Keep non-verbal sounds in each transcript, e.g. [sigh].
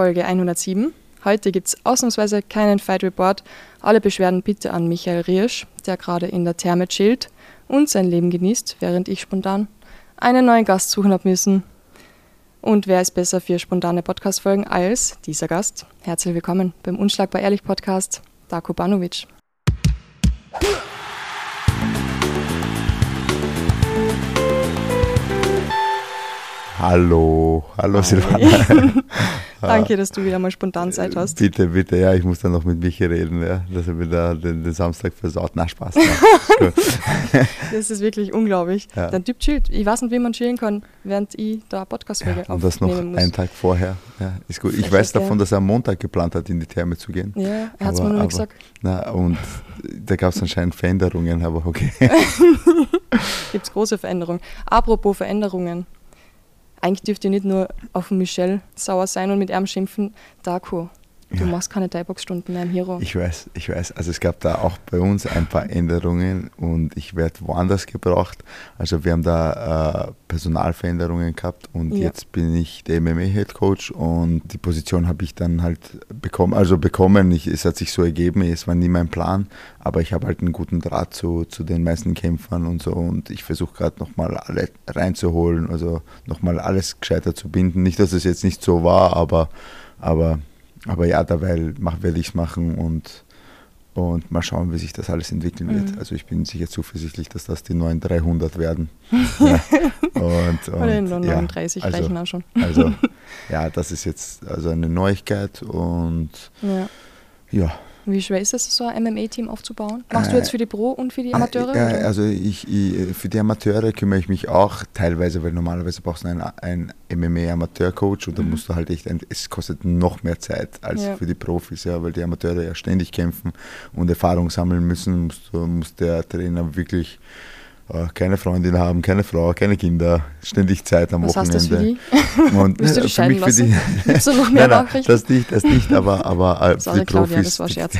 Folge 107. Heute gibt es ausnahmsweise keinen Fight Report. Alle Beschwerden bitte an Michael Riersch, der gerade in der Therme chillt und sein Leben genießt, während ich spontan einen neuen Gast suchen habe müssen. Und wer ist besser für spontane Podcast-Folgen als dieser Gast? Herzlich willkommen beim Unschlagbar Ehrlich Podcast, Darko Banovic. Hallo, hallo Silvana. [laughs] Danke, dass du wieder mal spontan Zeit hast. Bitte, bitte, ja, ich muss dann noch mit Michi reden, ja, dass er wieder den, den Samstag versaut. Na, Spaß. [laughs] das ist wirklich unglaublich. Ja. Der Typ chillt. Ich weiß nicht, wie man chillen kann, während ich da Podcast-Folge ja, Und das noch einen Tag vorher. Ja, ist gut. Ich weiß davon, dass er am Montag geplant hat, in die Therme zu gehen. Ja, er hat es mir nur aber, gesagt. Na, und da gab es anscheinend Veränderungen, aber okay. [laughs] Gibt es große Veränderungen. Apropos Veränderungen eigentlich dürft ihr nicht nur auf Michelle sauer sein und mit ihm schimpfen, Darko. Du ja. machst keine Thai-Box-Stunden mehr im Hero. Ich weiß, ich weiß. Also es gab da auch bei uns ein paar Änderungen und ich werde woanders gebraucht. Also wir haben da äh, Personalveränderungen gehabt und ja. jetzt bin ich der MMA-Head Coach und die Position habe ich dann halt bekommen. Also bekommen, ich, es hat sich so ergeben, es war nie mein Plan, aber ich habe halt einen guten Draht zu, zu den meisten Kämpfern und so und ich versuche gerade nochmal alle reinzuholen, also nochmal alles gescheiter zu binden. Nicht, dass es jetzt nicht so war, aber, aber aber ja, dabei werde ich es machen und, und mal schauen, wie sich das alles entwickeln wird. Mhm. Also ich bin sicher zuversichtlich, dass das die neuen 300 werden. [laughs] ja. und, und, Oder nur 39 ja, also, reichen auch schon. also [laughs] ja, das ist jetzt also eine Neuigkeit und ja, ja wie schwer ist es, so ein MMA-Team aufzubauen? Machst du jetzt für die Pro und für die Amateure? Ja, also ich, ich, für die Amateure kümmere ich mich auch teilweise, weil normalerweise brauchst du einen, einen MMA-Amateur-Coach und dann mhm. musst du halt echt, ein, es kostet noch mehr Zeit als ja. für die Profis, ja, weil die Amateure ja ständig kämpfen und Erfahrung sammeln müssen, muss, muss der Trainer wirklich äh, keine Freundin haben, keine Frau, keine Kinder, ständig Zeit am Was Wochenende. Hast das für die? Und, [laughs] Willst du dich für mich lassen? für die. du noch mehr nein, nein, das nicht, das nicht, aber, aber äh, die Claudia, Profis. Das war Scherz.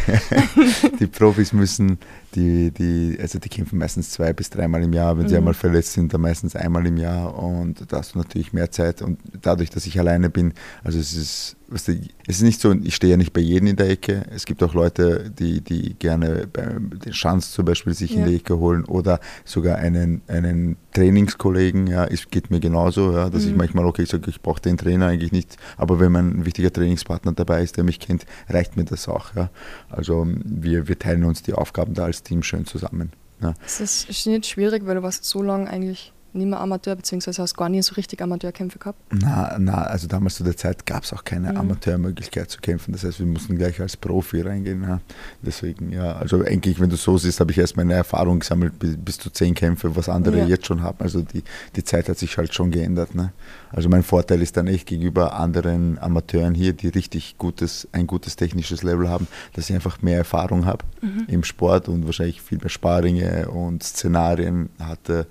[laughs] die Profis müssen die, die, also die kämpfen meistens zwei bis dreimal im Jahr. Wenn mhm. sie einmal verletzt sind, dann meistens einmal im Jahr. Und da hast du natürlich mehr Zeit. Und dadurch, dass ich alleine bin, also es ist, weißt du, es ist nicht so, ich stehe ja nicht bei jedem in der Ecke. Es gibt auch Leute, die, die gerne den Schanz zum Beispiel sich ja. in die Ecke holen oder sogar einen, einen Trainingskollegen. Ja, es geht mir genauso, ja, dass mhm. ich manchmal, okay, ich sage, ich brauche den Trainer eigentlich nicht. Aber wenn mein wichtiger Trainingspartner dabei ist, der mich kennt, reicht mir das auch. Ja. Also wir, wir teilen uns die Aufgaben da als Team schön zusammen. Ja. Das ist nicht schwierig, weil du warst so lange eigentlich nicht mehr Amateur, beziehungsweise hast gar nie so richtig Amateurkämpfe gehabt? Na, na, also damals zu der Zeit gab es auch keine mhm. Amateurmöglichkeit zu kämpfen. Das heißt, wir mussten gleich als Profi reingehen. Ja. Deswegen, ja, also eigentlich, wenn du so siehst, habe ich erst meine Erfahrung gesammelt bis, zu zehn Kämpfe, was andere ja. jetzt schon haben. Also die, die Zeit hat sich halt schon geändert. Ne? Also mein Vorteil ist dann echt gegenüber anderen Amateuren hier, die richtig gutes, ein gutes technisches Level haben, dass ich einfach mehr Erfahrung habe mhm. im Sport und wahrscheinlich viel mehr Sparringe und Szenarien hatte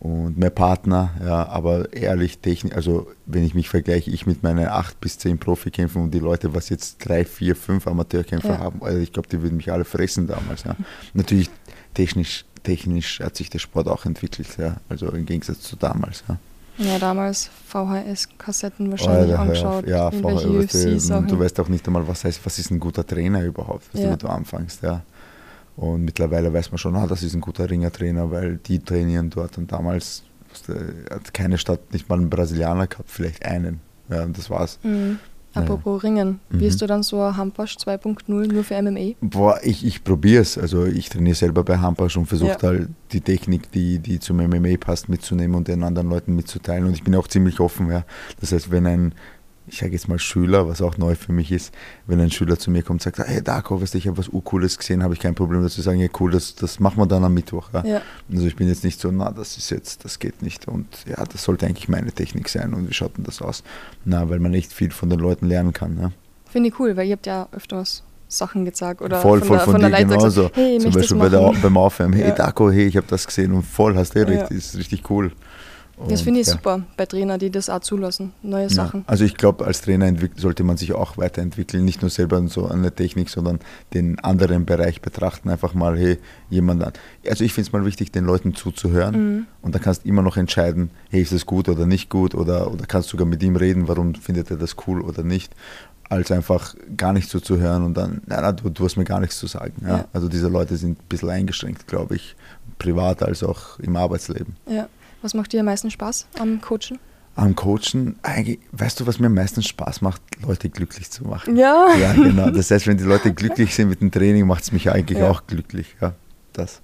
und mehr Partner, ja, aber ehrlich, technisch, also wenn ich mich vergleiche, ich mit meinen acht bis zehn Profikämpfen und die Leute, was jetzt drei, vier, fünf Amateurkämpfer ja. haben, also ich glaube, die würden mich alle fressen damals. Ja. [laughs] Natürlich technisch, technisch hat sich der Sport auch entwickelt, ja, also im Gegensatz zu damals. Ja. Ja, damals VHS-Kassetten wahrscheinlich oh, angeschaut. Ja, VHS. Und du weißt auch nicht einmal, was heißt, was ist ein guter Trainer überhaupt, was ja. du anfängst, ja. Und mittlerweile weiß man schon, ah, das ist ein guter Ringertrainer, weil die trainieren dort. Und damals hat keine Stadt nicht mal einen Brasilianer gehabt, vielleicht einen. Ja, und das war's. Mhm. Apropos. Ringen, mhm. wirst du dann so ein Hampasch 2.0 nur für MMA? Boah, ich, ich probiere es. Also ich trainiere selber bei Hampasch und versuche ja. halt die Technik, die, die zum MMA passt, mitzunehmen und den anderen Leuten mitzuteilen. Und ich bin auch ziemlich offen. Ja. Das heißt, wenn ein ich sage jetzt mal Schüler, was auch neu für mich ist, wenn ein Schüler zu mir kommt und sagt, hey Darko, weißt du, ich habe was Cooles gesehen, habe ich kein Problem dazu sagen, ja cool, das, das machen wir dann am Mittwoch. Ja? Ja. Also ich bin jetzt nicht so, na, das ist jetzt, das geht nicht und ja, das sollte eigentlich meine Technik sein und wie schaut denn das aus? Na, weil man echt viel von den Leuten lernen kann. Ja? Finde ich cool, weil ihr habt ja öfters Sachen gezeigt oder voll, voll von, der, von, von dir genauso. Gesagt, hey, Zum Beispiel bei der, beim Aufwärmen, hey Darko, hey, ich habe das gesehen und voll, hast du ja. recht, ist richtig cool. Und, das finde ich ja. super bei Trainern, die das auch zulassen, neue ja. Sachen. Also ich glaube, als Trainer sollte man sich auch weiterentwickeln, nicht nur selber so an der Technik, sondern den anderen Bereich betrachten. Einfach mal, hey, jemand an. Also ich finde es mal wichtig, den Leuten zuzuhören mhm. und dann kannst du immer noch entscheiden, hey, ist das gut oder nicht gut oder, oder kannst sogar mit ihm reden, warum findet er das cool oder nicht als einfach gar nicht zuzuhören und dann, na, na du, du, hast mir gar nichts zu sagen. Ja? ja? Also diese Leute sind ein bisschen eingeschränkt, glaube ich, privat als auch im Arbeitsleben. Ja. Was macht dir am meisten Spaß am Coachen? Am Coachen, eigentlich, weißt du, was mir am meisten Spaß macht, Leute glücklich zu machen. Ja. Ja, genau. Das heißt, wenn die Leute glücklich sind mit dem Training, macht es mich eigentlich ja. auch glücklich. Ja, das.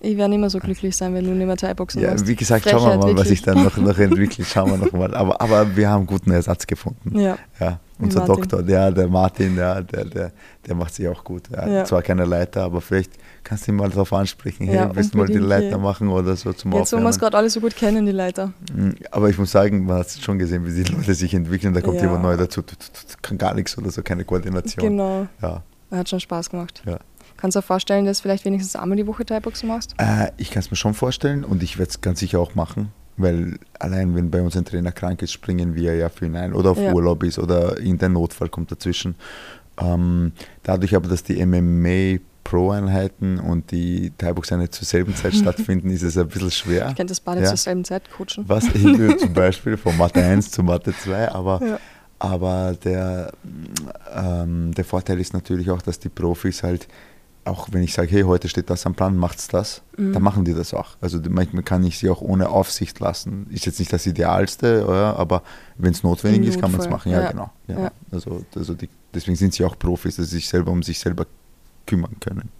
Ich werde nicht mehr so glücklich sein, wenn du nicht mehr Thai-Boxen Ja, machst. wie gesagt, Frechheit, schauen wir mal, wirklich. was sich dann noch, noch [laughs] entwickelt. Schauen wir noch mal. Aber, aber wir haben einen guten Ersatz gefunden. Ja. ja unser Martin. Doktor, der, der Martin, der, der, der, der macht sich auch gut. Er ja. Zwar keine Leiter, aber vielleicht kannst du ihn mal darauf ansprechen. Hey, ja, willst du mal die Leiter machen oder so zum Jetzt, wo wir es gerade alle so gut kennen, die Leiter. Mhm, aber ich muss sagen, man hat es schon gesehen, wie die Leute sich entwickeln. Da kommt ja. jemand neu dazu, kann gar nichts oder so, keine Koordination. Genau. Ja. Hat schon Spaß gemacht. Ja. Kannst du dir vorstellen, dass du vielleicht wenigstens einmal die Woche Thai-Boxen machst? Äh, ich kann es mir schon vorstellen und ich werde es ganz sicher auch machen. Weil allein wenn bei uns ein Trainer krank ist, springen wir ja für ihn ein oder auf ja. Urlaub ist oder irgendein Notfall kommt dazwischen. Ähm, dadurch aber, dass die MMA Pro-Einheiten und die Thai-Box-Einheiten zur selben Zeit [laughs] stattfinden, ist es ein bisschen schwer. Ich kenne das beide ja. zur selben Zeit coachen. Was ich will [laughs] zum Beispiel von Mathe 1 zu Mathe 2, aber, ja. aber der, ähm, der Vorteil ist natürlich auch, dass die Profis halt auch wenn ich sage, hey, heute steht das am Plan, macht's das, mhm. dann machen die das auch. Also manchmal kann ich sie auch ohne Aufsicht lassen. Ist jetzt nicht das Idealste, oder? aber wenn es notwendig Im ist, kann man es machen. Ja, ja. genau. Ja. ja. Also, also die, deswegen sind sie auch Profis, dass sie sich selber um sich selber kümmern können.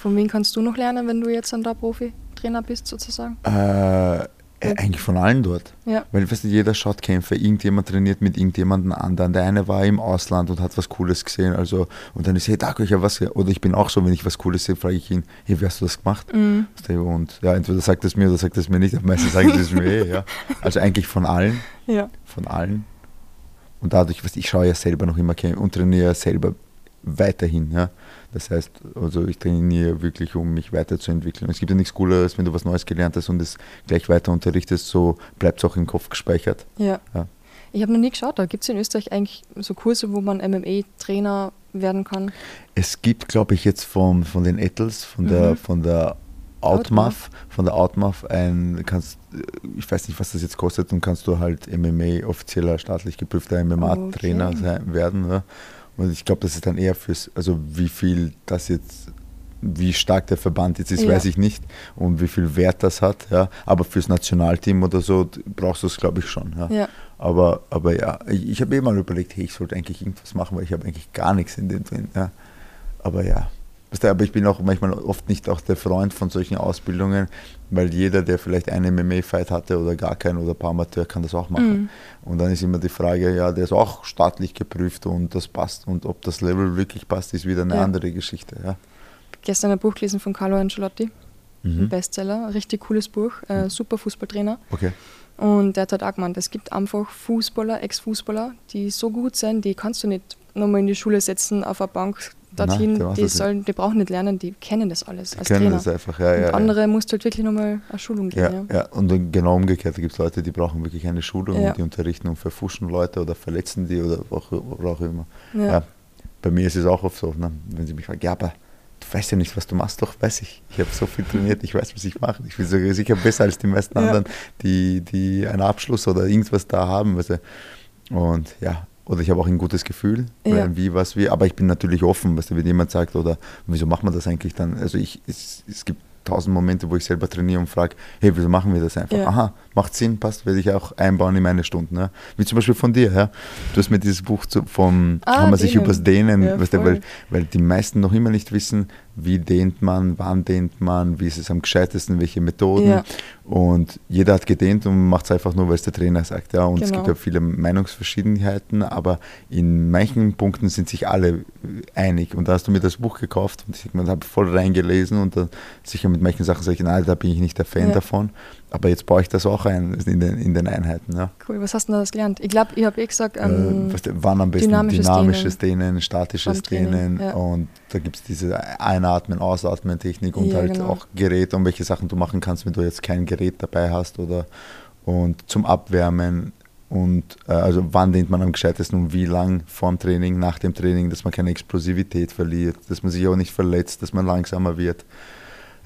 Von wem kannst du noch lernen, wenn du jetzt dann da Profi-Trainer bist, sozusagen? Äh, äh, eigentlich von allen dort. Ja. Weil weißt du, jeder schaut Kämpfe, irgendjemand trainiert mit irgendjemandem anderen. Der eine war im Ausland und hat was Cooles gesehen. Also, und dann ist, hey, da ich ja was. Oder ich bin auch so, wenn ich was Cooles sehe, frage ich ihn, hey, wie hast du das gemacht? Mhm. Und ja, entweder sagt es mir oder sagt es mir nicht, aber meistens sagen sie es mir eh, ja. [laughs] Also eigentlich von allen. Ja. Von allen. Und dadurch, was ich schaue ja selber noch immer Kämpfe und trainiere selber weiterhin. Ja. Das heißt, also ich trainiere wirklich, um mich weiterzuentwickeln. Es gibt ja nichts Cooleres, wenn du was Neues gelernt hast und es gleich weiter unterrichtest, so bleibt es auch im Kopf gespeichert. Ja. ja. Ich habe noch nie geschaut, da gibt es in Österreich eigentlich so Kurse, wo man MMA-Trainer werden kann? Es gibt, glaube ich, jetzt vom, von den Ettels, von der, mhm. von der Outmuff, von der Outmuff ein, kannst, ich weiß nicht, was das jetzt kostet, und kannst du halt MMA, offizieller staatlich geprüfter MMA-Trainer okay. werden. Ja. Und ich glaube, das ist dann eher fürs, also wie viel das jetzt, wie stark der Verband jetzt ist, ja. weiß ich nicht. Und wie viel Wert das hat, ja. Aber fürs Nationalteam oder so brauchst du es, glaube ich, schon. Ja. ja. Aber, aber ja, ich, ich habe eh mal überlegt, hey, ich sollte eigentlich irgendwas machen, weil ich habe eigentlich gar nichts in dem drin. Ja. Aber ja, aber ich bin auch manchmal oft nicht auch der Freund von solchen Ausbildungen, weil jeder, der vielleicht einen MMA-Fight hatte oder gar keinen oder ein paar Amateur, kann das auch machen. Mhm. Und dann ist immer die Frage, ja, der ist auch staatlich geprüft und das passt. Und ob das Level wirklich passt, ist wieder eine ja. andere Geschichte. Ja. Gestern ein Buch gelesen von Carlo Ancelotti, mhm. ein Bestseller, richtig cooles Buch, äh, mhm. super Fußballtrainer. Okay. Und der hat halt auch gemeint, es gibt einfach Fußballer, Ex-Fußballer, die so gut sind, die kannst du nicht nochmal in die Schule setzen, auf eine Bank dorthin, Nein, die, sollen, die brauchen nicht lernen, die kennen das alles die als kennen Trainer. Das einfach, ja, ja, und andere ja. musst du halt wirklich nochmal eine Schulung geben. Ja, ja. ja. und genau umgekehrt, da gibt es Leute, die brauchen wirklich eine Schulung und die unterrichten und verfuschen Leute oder verletzen die oder auch, oder auch immer. Ja. Bei mir ist es auch oft so, ne? wenn sie mich fragen, ja, aber du weißt ja nicht, was du machst, doch weiß ich. Ich habe so viel trainiert, ich weiß, was ich mache. Ich bin sogar sicher besser als die meisten anderen, die, die einen Abschluss oder irgendwas da haben. Weißt du. Und ja, oder ich habe auch ein gutes Gefühl, ja. wie, was, wie. Aber ich bin natürlich offen, was wenn jemand sagt, oder wieso macht man das eigentlich dann? Also ich, es, es gibt tausend Momente, wo ich selber trainiere und frage, hey, wieso machen wir das einfach? Ja. Aha, macht Sinn, passt, werde ich auch einbauen in meine Stunden. Ja? Wie zum Beispiel von dir, ja? Du hast mir dieses Buch zu, vom, ah, kann man sich übers Dehnen, ja, weißt du, weil, weil die meisten noch immer nicht wissen, wie dehnt man, wann dehnt man, wie ist es am gescheitesten, welche Methoden. Ja. Und jeder hat gedehnt und macht es einfach nur, weil es der Trainer sagt. Ja. Und genau. es gibt ja viele Meinungsverschiedenheiten, aber in manchen Punkten sind sich alle einig. Und da hast du mir das Buch gekauft und ich habe voll reingelesen und dann sicher mit manchen Sachen sage ich, nein, da bin ich nicht der Fan ja. davon. Aber jetzt baue ich das auch ein in den, in den Einheiten. Ja. Cool, was hast du da gelernt? Ich glaube, ich habe eh gesagt, ähm, äh, wann am besten dynamisches, dynamisches Dehnen, Dehnen, statisches Dehnen ja. und da gibt es diese Einatmen, Ausatmen Technik und ja, halt genau. auch Geräte und welche Sachen du machen kannst, wenn du jetzt kein Gerät dabei hast oder und zum Abwärmen und äh, also wann dehnt man am gescheitesten und wie lang vorm Training, nach dem Training, dass man keine Explosivität verliert, dass man sich auch nicht verletzt, dass man langsamer wird.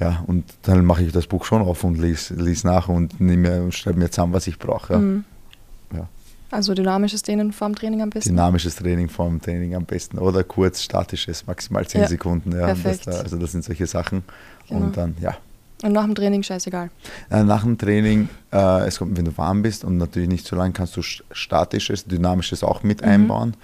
Ja, und dann mache ich das Buch schon auf und lese, lese nach und nehme und schreibe mir zusammen, was ich brauche. Ja. Mhm. ja. Also dynamisches Dehnen vorm Training am besten? Dynamisches Training vorm Training am besten. Oder kurz statisches, maximal 10 ja. Sekunden. Ja. Perfekt. Das, also das sind solche Sachen. Genau. Und dann, ja. Und nach dem Training scheißegal? Äh, nach dem Training, äh, es kommt, wenn du warm bist und natürlich nicht so lang, kannst du statisches, dynamisches auch mit mhm. einbauen.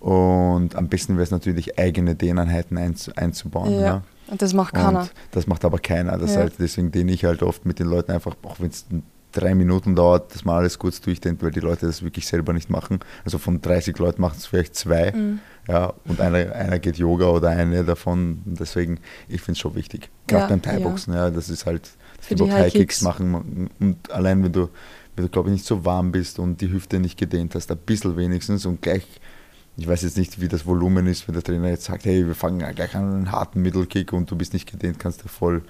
Und am besten wäre es natürlich, eigene Dehneinheiten einzubauen. Ja. ja. Und das macht keiner. Und das macht aber keiner. Das ja. halt, deswegen dehne ich halt oft mit den Leuten einfach, auch wenn es drei Minuten dauert, dass man alles kurz durchdenkt, weil die Leute das wirklich selber nicht machen. Also von 30 Leuten machen es vielleicht zwei. Mhm. Ja, und einer, einer geht Yoga oder eine davon. Deswegen, ich finde es schon wichtig. Gerade ja, beim Thai-Boxen, ja. ja. das ist halt, dass die, die High-Kicks machen. Und allein wenn du, wenn du glaube ich, nicht so warm bist und die Hüfte nicht gedehnt hast, ein bisschen wenigstens und gleich ich weiß jetzt nicht, wie das Volumen ist, wenn der Trainer jetzt sagt, hey, wir fangen gleich an einen harten Mittelkick und du bist nicht gedehnt, kannst du voll,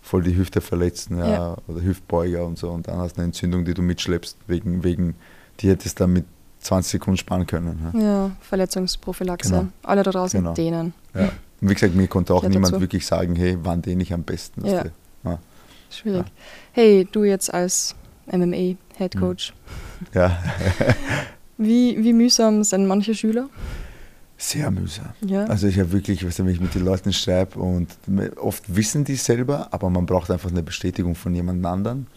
voll die Hüfte verletzen ja, ja. oder Hüftbeuger und so und dann hast du eine Entzündung, die du mitschleppst, wegen, wegen die hättest du dann mit 20 Sekunden sparen können. Ja, ja Verletzungsprophylaxe. Genau. Alle da draußen genau. dehnen. Ja. Und wie gesagt, mir konnte auch niemand dazu. wirklich sagen, hey, wann dehne ich am besten? Ja. ja. Schwierig. Hey, du jetzt als MMA-Head Coach. Ja. [laughs] Wie, wie mühsam sind manche Schüler? Sehr mühsam. Ja. Also ich habe wirklich, wenn ich mit den Leuten schreibe und oft wissen die selber, aber man braucht einfach eine Bestätigung von jemand anderen.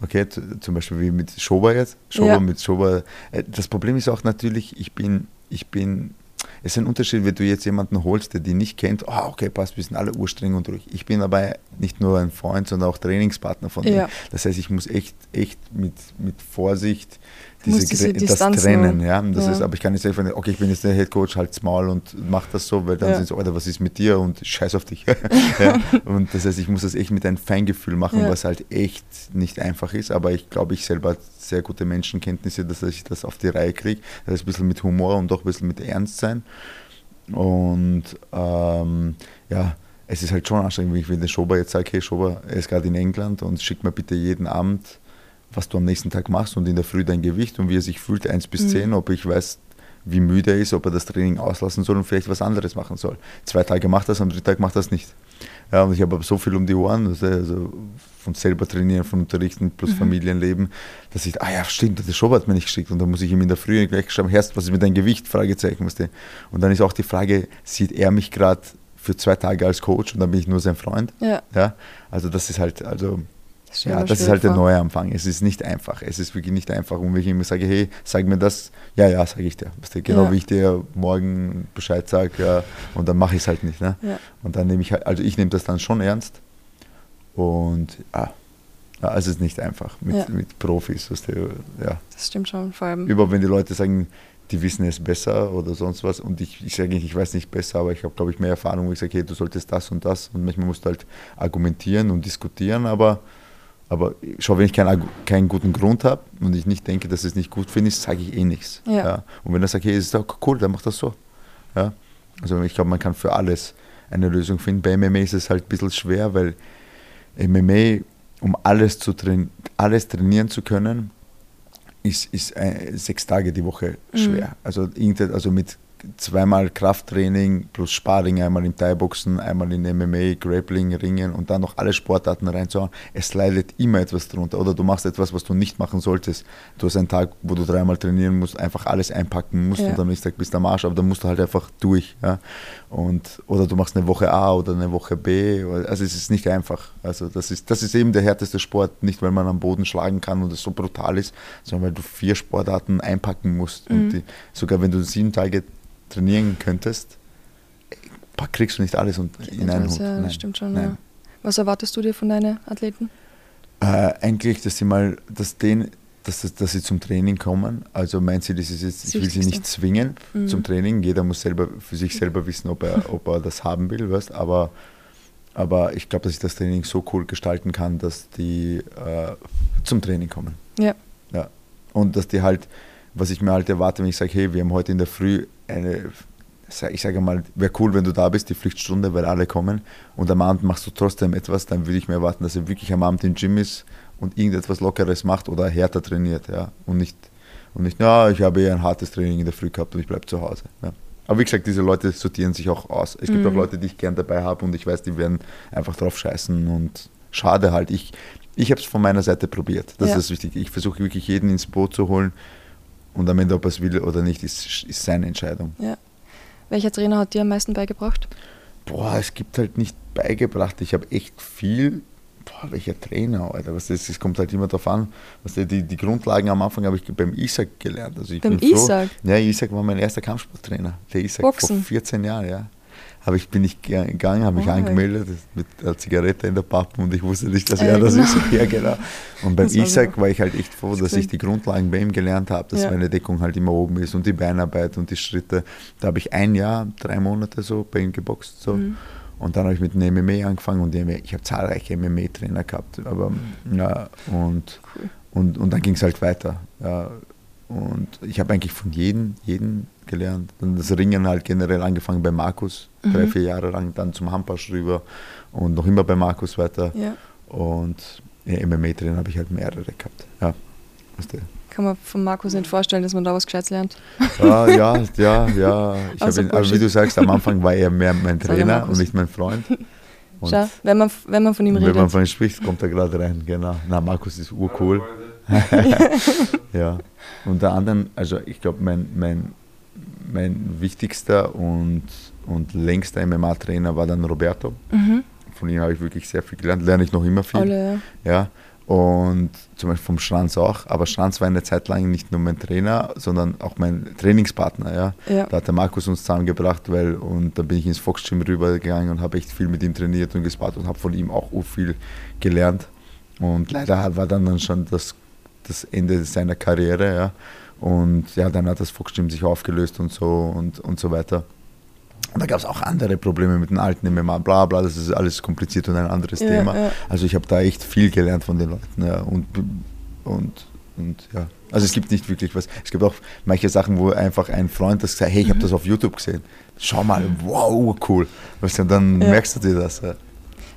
Okay, zum Beispiel wie mit Schober jetzt. Schober ja. mit Schober. Äh, das Problem ist auch natürlich, ich bin, ich bin, es ist ein Unterschied, wenn du jetzt jemanden holst, der die nicht kennt, oh, okay, passt, wir sind alle urstreng und ruhig. Ich bin aber nicht nur ein Freund, sondern auch Trainingspartner von ja. denen. Das heißt, ich muss echt, echt mit, mit Vorsicht diese, diese das trennen. Ja? Das ja. Ist, aber ich kann nicht sagen, okay, ich bin jetzt der Head Coach, halt's Maul und mach das so, weil dann ja. sind sie, Alter, was ist mit dir und scheiß auf dich. [laughs] [laughs] ja? Und das heißt, ich muss das echt mit einem Feingefühl machen, was halt echt nicht einfach ist, aber ich glaube, ich selber sehr gute Menschenkenntnisse, dass ich das auf die Reihe kriege. Das ist ein bisschen mit Humor und auch ein bisschen mit Ernst sein. Und ähm, ja, es ist halt schon anstrengend, wenn ich den Schober jetzt sage, hey Schober, er ist gerade in England und schick mir bitte jeden Abend was du am nächsten Tag machst und in der Früh dein Gewicht und wie er sich fühlt, 1 bis mhm. 10, ob ich weiß, wie müde er ist, ob er das Training auslassen soll und vielleicht was anderes machen soll. Zwei Tage macht das, am dritten Tag macht das nicht. Ja, und ich habe aber so viel um die Ohren, also von selber trainieren, von Unterrichten plus mhm. Familienleben, dass ich, ah ja, stimmt, das Schob hat mir nicht geschickt und dann muss ich ihm in der Früh gleich schreiben, Herst, was ist mit deinem Gewicht? Fragezeichen, was der. Und dann ist auch die Frage, sieht er mich gerade für zwei Tage als Coach und dann bin ich nur sein Freund? Ja. ja. Also das ist halt, also das ja, das ist halt der Neuanfang. Es ist nicht einfach. Es ist wirklich nicht einfach. Und wenn ich immer sage, hey, sag mir das, ja, ja, sage ich dir. Genau ja. wie ich dir morgen Bescheid sage, ja, und dann mache ich es halt nicht. Ne? Ja. Und dann nehme ich halt, also ich nehme das dann schon ernst. Und ja, ja es ist nicht einfach mit, mit Profis. Was der, ja. Das stimmt schon, vor allem. Überhaupt, wenn die Leute sagen, die wissen es besser oder sonst was. Und ich, ich sage nicht, ich weiß nicht besser, aber ich habe, glaube ich, mehr Erfahrung, wo ich sage, hey, du solltest das und das. Und manchmal musst du halt argumentieren und diskutieren, aber aber schau, wenn ich keinen, keinen guten Grund habe und ich nicht denke, dass es nicht gut finde, sage ich eh nichts. Ja. ja. Und wenn er sagt, hey, ist auch cool, dann mach das so. Ja. Also ich glaube, man kann für alles eine Lösung finden. Bei MMA ist es halt ein bisschen schwer, weil MMA, um alles, zu train alles trainieren zu können, ist, ist äh, sechs Tage die Woche schwer. Mhm. Also, also mit zweimal Krafttraining plus Sparring, einmal im Thai-Boxen, einmal in MMA, Grappling, Ringen und dann noch alle Sportarten reinzuhauen. Es leidet immer etwas drunter. Oder du machst etwas, was du nicht machen solltest. Du hast einen Tag, wo du dreimal trainieren musst, einfach alles einpacken musst ja. und am nächsten Tag bist du am Arsch, aber dann musst du halt einfach durch. Ja? Und, oder du machst eine Woche A oder eine Woche B. Also es ist nicht einfach. Also das ist, das ist eben der härteste Sport, nicht weil man am Boden schlagen kann und es so brutal ist, sondern weil du vier Sportarten einpacken musst. Mhm. Und die, sogar wenn du sieben Tage trainieren könntest, kriegst du nicht alles und in einen Hut. Ja, Nein. stimmt schon. Ja. Was erwartest du dir von deinen Athleten? Äh, eigentlich, dass sie mal, dass, den, dass, dass sie zum Training kommen. Also mein Ziel ist es jetzt, ich will sie nicht zwingen mhm. zum Training. Jeder muss selber für sich selber wissen, ob er, ob er das haben will, weißt? aber aber ich glaube, dass ich das Training so cool gestalten kann, dass die äh, zum Training kommen. Ja. ja. Und dass die halt, was ich mir halt erwarte, wenn ich sage, hey, wir haben heute in der Früh eine, ich sage mal, wäre cool, wenn du da bist, die Pflichtstunde, weil alle kommen und am Abend machst du trotzdem etwas, dann würde ich mir erwarten, dass er wirklich am Abend im Gym ist und irgendetwas Lockeres macht oder härter trainiert, ja. Und nicht, und nicht, ja, ich habe eher ein hartes Training in der Früh gehabt und ich bleibe zu Hause. Ja. Aber wie gesagt, diese Leute sortieren sich auch aus. Es gibt mhm. auch Leute, die ich gern dabei habe und ich weiß, die werden einfach drauf scheißen und schade halt. Ich, ich habe es von meiner Seite probiert. Das ja. ist wichtig. Ich versuche wirklich jeden ins Boot zu holen und am Ende, ob er es will oder nicht, ist, ist seine Entscheidung. Ja. Welcher Trainer hat dir am meisten beigebracht? Boah, es gibt halt nicht beigebracht. Ich habe echt viel. Boah, welcher Trainer, Alter. Was das, es kommt halt immer darauf an. Was die, die, die Grundlagen am Anfang habe ich beim Isaac gelernt. Also ich beim Isaac? Ja, Isaac war mein erster Kampfsporttrainer. Der Isaac Boxen. vor 14 Jahren, ja habe ich, bin ich gegangen, habe mich oh, angemeldet mit einer Zigarette in der Pappe und ich wusste nicht, dass äh, er das genau. ist. [laughs] Ja, genau. Und beim Isaac war ich halt echt froh, dass ich die Grundlagen bei ihm gelernt habe, dass ja. meine Deckung halt immer oben ist und die Beinarbeit und die Schritte. Da habe ich ein Jahr, drei Monate so bei ihm geboxt. So. Mhm. Und dann habe ich mit dem MMA angefangen und ich habe zahlreiche MMA-Trainer gehabt. Aber, ja, und, cool. und, und dann ging es halt weiter. Ja. Und ich habe eigentlich von jedem, jedem gelernt. Dann das Ringen halt generell angefangen bei Markus, mhm. drei, vier Jahre lang, dann zum Hampasch rüber und noch immer bei Markus weiter. Ja. Und ja, MMA-Trainer habe ich halt mehrere gehabt. Ja, Kann man von Markus nicht vorstellen, dass man da was Gescheites lernt. Ja, ja, [laughs] ja. ja. Ich also ihn, aber wie du sagst, am Anfang war er mehr mein [laughs] Trainer und nicht mein Freund. Und Schau, wenn man, wenn man von ihm redet. Wenn man von ihm spricht, kommt er gerade rein, genau. Na, Markus ist urcool. [laughs] ja. Unter anderem, also ich glaube, mein, mein mein wichtigster und, und längster MMA-Trainer war dann Roberto. Mhm. Von ihm habe ich wirklich sehr viel gelernt, lerne ich noch immer viel. Alle, ja. ja. Und zum Beispiel vom Schranz auch. Aber Schranz war eine Zeit lang nicht nur mein Trainer, sondern auch mein Trainingspartner. Ja. ja. Da hat der Markus uns zusammengebracht, weil und da bin ich ins Fox Gym rübergegangen und habe echt viel mit ihm trainiert und gespart und habe von ihm auch viel gelernt. Und leider war dann, dann schon das, das Ende seiner Karriere. Ja. Und ja, dann hat das Foxgym sich aufgelöst und so und, und so weiter. Und da gab es auch andere Probleme mit den alten MMA, bla bla, das ist alles kompliziert und ein anderes ja, Thema. Ja. Also ich habe da echt viel gelernt von den Leuten. Ja, und, und, und ja. Also es gibt nicht wirklich was. Es gibt auch manche Sachen, wo einfach ein Freund das sagt, hey, ich habe mhm. das auf YouTube gesehen. Schau mal, wow, cool. Weißt du, dann merkst du dir das.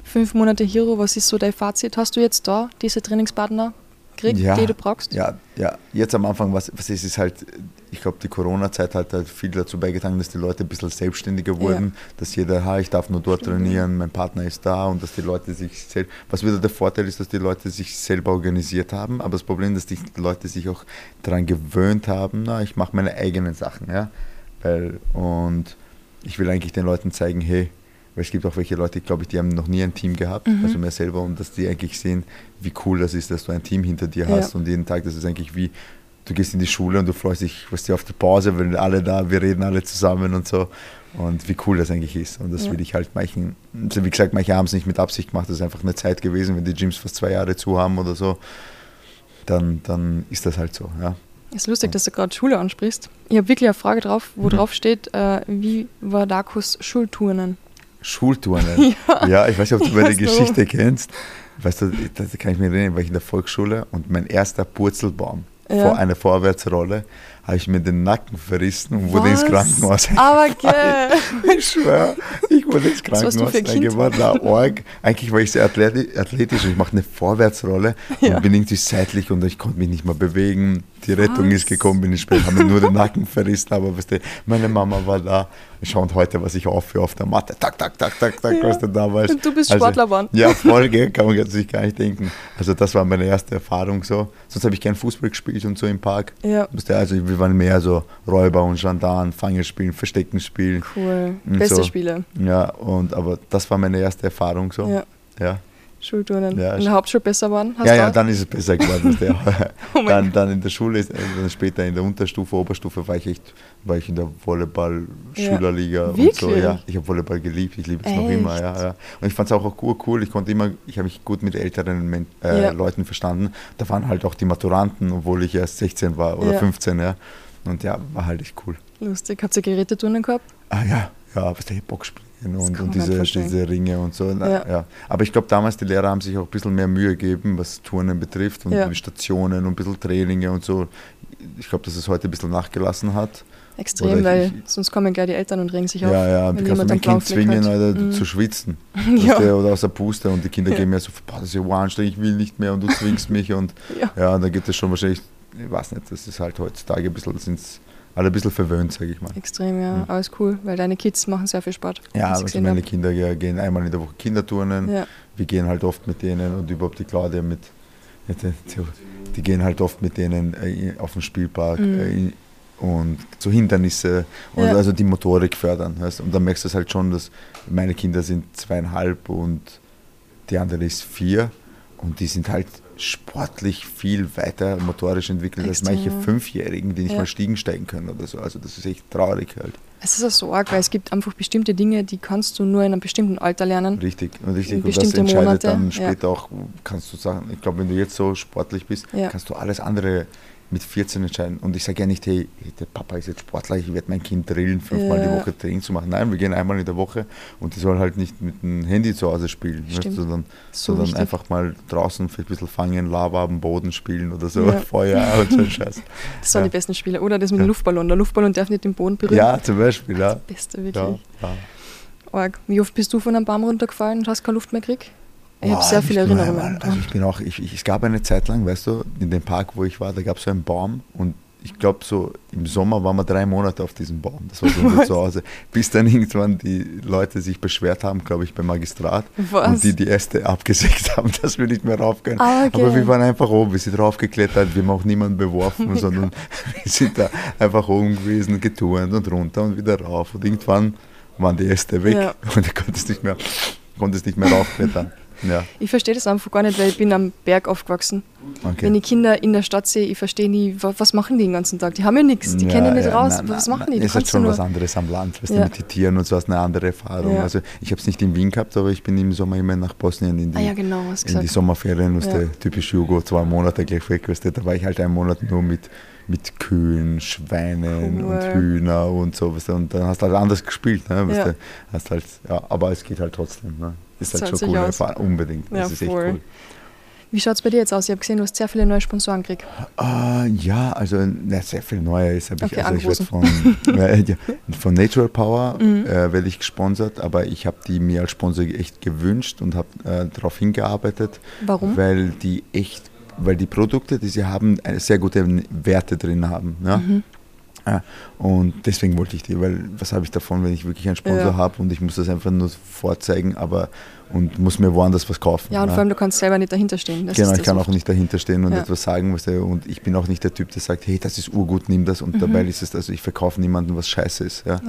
Fünf Monate Hero, was ist so dein Fazit? Hast du jetzt da diese Trainingspartner? Gekriegt, ja, die du brauchst? Ja, ja, jetzt am Anfang, was, was ist, ist halt, ich glaube, die Corona-Zeit hat halt viel dazu beigetragen, dass die Leute ein bisschen selbstständiger wurden, ja. dass jeder, ha, ich darf nur dort trainieren, mein Partner ist da und dass die Leute sich selbst, was wieder der Vorteil ist, dass die Leute sich selber organisiert haben, aber das Problem ist, dass die Leute sich auch daran gewöhnt haben, na, ich mache meine eigenen Sachen, ja, weil, und ich will eigentlich den Leuten zeigen, hey, weil es gibt auch welche Leute, glaube ich, die haben noch nie ein Team gehabt, mhm. also mehr selber, und dass die eigentlich sehen, wie cool das ist, dass du ein Team hinter dir hast ja. und jeden Tag, das ist eigentlich wie, du gehst in die Schule und du freust dich, was dir auf die Pause, wenn alle da, wir reden alle zusammen und so. Und wie cool das eigentlich ist. Und das ja. will ich halt manchen, also wie gesagt, manche haben es nicht mit Absicht gemacht, das ist einfach eine Zeit gewesen, wenn die Gyms fast zwei Jahre zu haben oder so, dann, dann ist das halt so, ja. Es ist lustig, dass du gerade Schule ansprichst. Ich habe wirklich eine Frage drauf, wo mhm. drauf steht, äh, wie war Darkus Schulturnen? Schulturnen. [laughs] ja. ja. ich weiß nicht, ob du meine Geschichte kennst. Weißt du, da kann ich mich erinnern, war ich in der Volksschule und mein erster Purzelbaum ja. vor einer Vorwärtsrolle habe ich mir den Nacken verrissen und wurde ins Krankenhaus Aber geil. ich schwöre, ich wurde ins Krankenhaus Org. Eigentlich war ich sehr athletisch und ich mache eine Vorwärtsrolle ja. und bin irgendwie seitlich und ich konnte mich nicht mehr bewegen. Die Rettung Was? ist gekommen, bin ich später, habe mir nur den Nacken verrissen, aber weißt du, meine Mama war da. Schau und heute, was ich aufführe auf der Matte. Tak, tak, tak, tak, tak, ja. was du damals. Und du bist also, Sportler geworden. Ja, voll, gell, kann man sich gar nicht denken. Also das war meine erste Erfahrung so. Sonst habe ich gern Fußball gespielt und so im Park. Ja. Also wir waren mehr so Räuber und Gendarmen, Fangen spielen, Verstecken spielen. Cool. Beste so. Spiele. Ja, und aber das war meine erste Erfahrung so. Ja. ja. Schulturnen. Ja, in der Hauptschule besser geworden? ja, ja, dann ist es besser geworden. [laughs] oh [laughs] dann, dann in der Schule, dann später in der Unterstufe, Oberstufe war ich echt, war ich in der Volleyball-Schülerliga ja. und so. Ja, ich habe Volleyball geliebt, ich liebe es noch immer. Ja, ja. Und ich fand es auch, auch cool, ich konnte immer, ich habe mich gut mit älteren äh, ja. Leuten verstanden. Da waren halt auch die Maturanten, obwohl ich erst 16 war oder 15, ja. Und ja, war halt echt cool. Lustig. Habt ihr Geräteturnen gehabt? Ah ja, ja, was der Boxspielen und, und diese, diese Ringe und so. Ja. ja. Aber ich glaube, damals die Lehrer haben sich auch ein bisschen mehr Mühe gegeben, was Turnen betrifft und ja. Stationen und ein bisschen Traininge und so. Ich glaube, dass es heute ein bisschen nachgelassen hat. Extrem, ich- weil ich- sonst kommen gleich die Eltern und regen sich auf. Ja, ja, du kannst mein Kind zwingen. Alter, Mhm. zu schwitzen. [laughs] Ja. Du, Oder aus der Puste und die Kinder gehen mir so, boah, das ist ja anstrengend, ich will nicht mehr und du zwingst mich und [laughs] Ja. ja, dann geht das schon wahrscheinlich, ich weiß nicht, das ist halt heutzutage ein bisschen, sind alle ein bisschen verwöhnt, sage ich mal. Extrem, ja. Mhm. Aber ist cool, weil deine Kids machen sehr viel Sport. Ja, also meine hab. Kinder ja, gehen einmal in der Woche Kinderturnen, Ja. wir gehen halt oft mit denen und überhaupt die Claudia mit, die, gehen halt oft mit denen äh, auf den Spielpark Mhm. äh, und so Hindernisse und Ja. also die Motorik fördern. Weißt? Und dann merkst du es halt schon, dass meine Kinder sind zweieinhalb und die andere ist vier und die sind halt sportlich viel weiter motorisch entwickelt als Extrem, manche ja. Fünfjährigen, die nicht Ja. mal Stiegen steigen können oder so. Also das ist echt traurig halt. Es ist auch so arg, weil es gibt einfach bestimmte Dinge, die kannst du nur in einem bestimmten Alter lernen. Richtig, und richtig. Und das entscheidet Monate, dann ja. später auch, kannst du sagen, ich glaube, wenn du jetzt so sportlich bist, Ja. kannst du alles andere mit 14 entscheiden. Und ich sage ja nicht, hey, der Papa ist jetzt Sportler, ich werde mein Kind drillen, fünfmal Ja. die Woche Training zu machen. Nein, wir gehen einmal in der Woche und die soll halt nicht mit dem Handy zu Hause spielen, weißt, Stimmt. sondern, So sondern einfach mal draußen vielleicht ein bisschen fangen, Lava am Boden spielen oder so, Ja. [laughs] Feuer und so Scheiß. Das sind Ja. die besten Spiele. Oder das mit dem Luftballon. Der Luftballon darf nicht den Boden berühren. Ja, zum Beispiel, ja. Das Beste, wirklich. Wie oft bist du von einem Baum runtergefallen und hast keine Luft mehr gekriegt? Ich habe sehr viele Erinnerungen. einmal. Also ich bin auch, ich, ich, es gab eine Zeit lang, weißt du, in dem Park, wo ich war, da gab es so einen Baum und ich glaube so im Sommer waren wir drei Monate auf diesem Baum. Das war so unser? [laughs] Zuhause. Bis dann irgendwann die Leute sich beschwert haben, glaube ich, beim Magistrat Was? und die die Äste abgesägt [laughs] haben, dass wir nicht mehr rauf können. Ah, okay. Aber wir waren einfach oben, wir sind draufgeklettert, wir haben auch niemanden beworfen, [laughs] sondern wir sind da einfach oben gewesen, geturnt und runter und wieder rauf. Und irgendwann waren die Äste weg Ja. und du konntest nicht mehr, konntest nicht mehr raufklettern. Ja, Ich verstehe das einfach gar nicht, weil ich bin am Berg aufgewachsen. okay. Wenn ich Kinder in der Stadt sehe, ich verstehe nie, wa- was machen die den ganzen Tag? Die haben ja nichts, die Ja, kennen nicht ja, raus. nein, was nein, machen die? Die Es ist halt schon was anderes am Land, weißt Ja. mit den Tieren und so hast du eine andere Erfahrung. Also ich habe es nicht in Wien gehabt, aber ich bin im Sommer immer nach Bosnien in die, Ah ja, genau, in die gesagt. Sommerferien, weißt Ja. typisch Jugo, zwei Monate gleich weg, weißt da war ich halt einen Monat nur mit, mit Kühen, Schweinen Cool. und Hühner und so, weißt du, und dann hast du halt anders gespielt, ne, weißt Ja. du, hast halt, ja, aber es geht halt trotzdem, ne. Ist Das halt schon cool, aus. Erfahrung, unbedingt, Ja, das ist echt cool. Wie schaut es bei dir jetzt aus? Ich habe gesehen, du hast sehr viele neue Sponsoren gekriegt. Ah, ja, also na, sehr viel Neues habe ich. Okay, also ich werde von, [laughs] äh, von Natural Power Mhm. äh, werde ich gesponsert, aber ich habe die mir als Sponsor echt gewünscht und habe äh, darauf hingearbeitet, Warum? weil die echt, weil die Produkte, die sie haben, sehr gute Werte drin haben. Ja? Mhm. Ja, und deswegen wollte ich die, weil was habe ich davon, wenn ich wirklich einen Sponsor Ja. habe und ich muss das einfach nur vorzeigen, aber und muss mir woanders was kaufen. Ja, und ja? vor allem, du kannst selber nicht dahinter stehen. Das genau, ich kann oft. auch nicht dahinter stehen und etwas sagen, was der, und ich bin auch nicht der Typ, der sagt, hey, das ist urgut, nimm das und Mhm. dabei ist es, also ich verkaufe niemandem, was scheiße ist. Ja.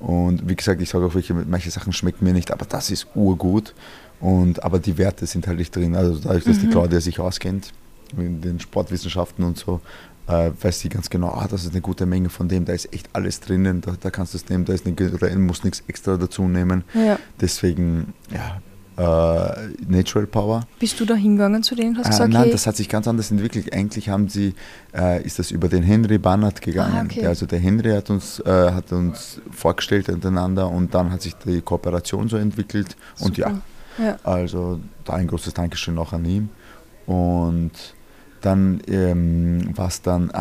Und wie gesagt, ich sage auch, welche, manche Sachen schmecken mir nicht, aber das ist urgut. Und, aber die Werte sind halt nicht drin. Also dadurch, dass die Mhm. Claudia sich auskennt in den Sportwissenschaften und so, äh, weiß sie ganz genau, ah, das ist eine gute Menge von dem, da ist echt alles drinnen, da, da kannst du es nehmen, da ist eine, du musst nichts extra dazu nehmen. Ja. Deswegen, ja, äh, Natural Power. Bist du da hingegangen zu denen? Hast Äh, gesagt, nein, hey, das hat sich ganz anders entwickelt. Eigentlich haben sie, äh, ist das über den Henry Bannert gegangen. Ah, okay. Also der Henry hat uns, äh, hat uns vorgestellt untereinander und dann hat sich die Kooperation so entwickelt. Und ja, super. ja. also da ein großes Dankeschön auch an ihn. Und dann ähm, was dann äh,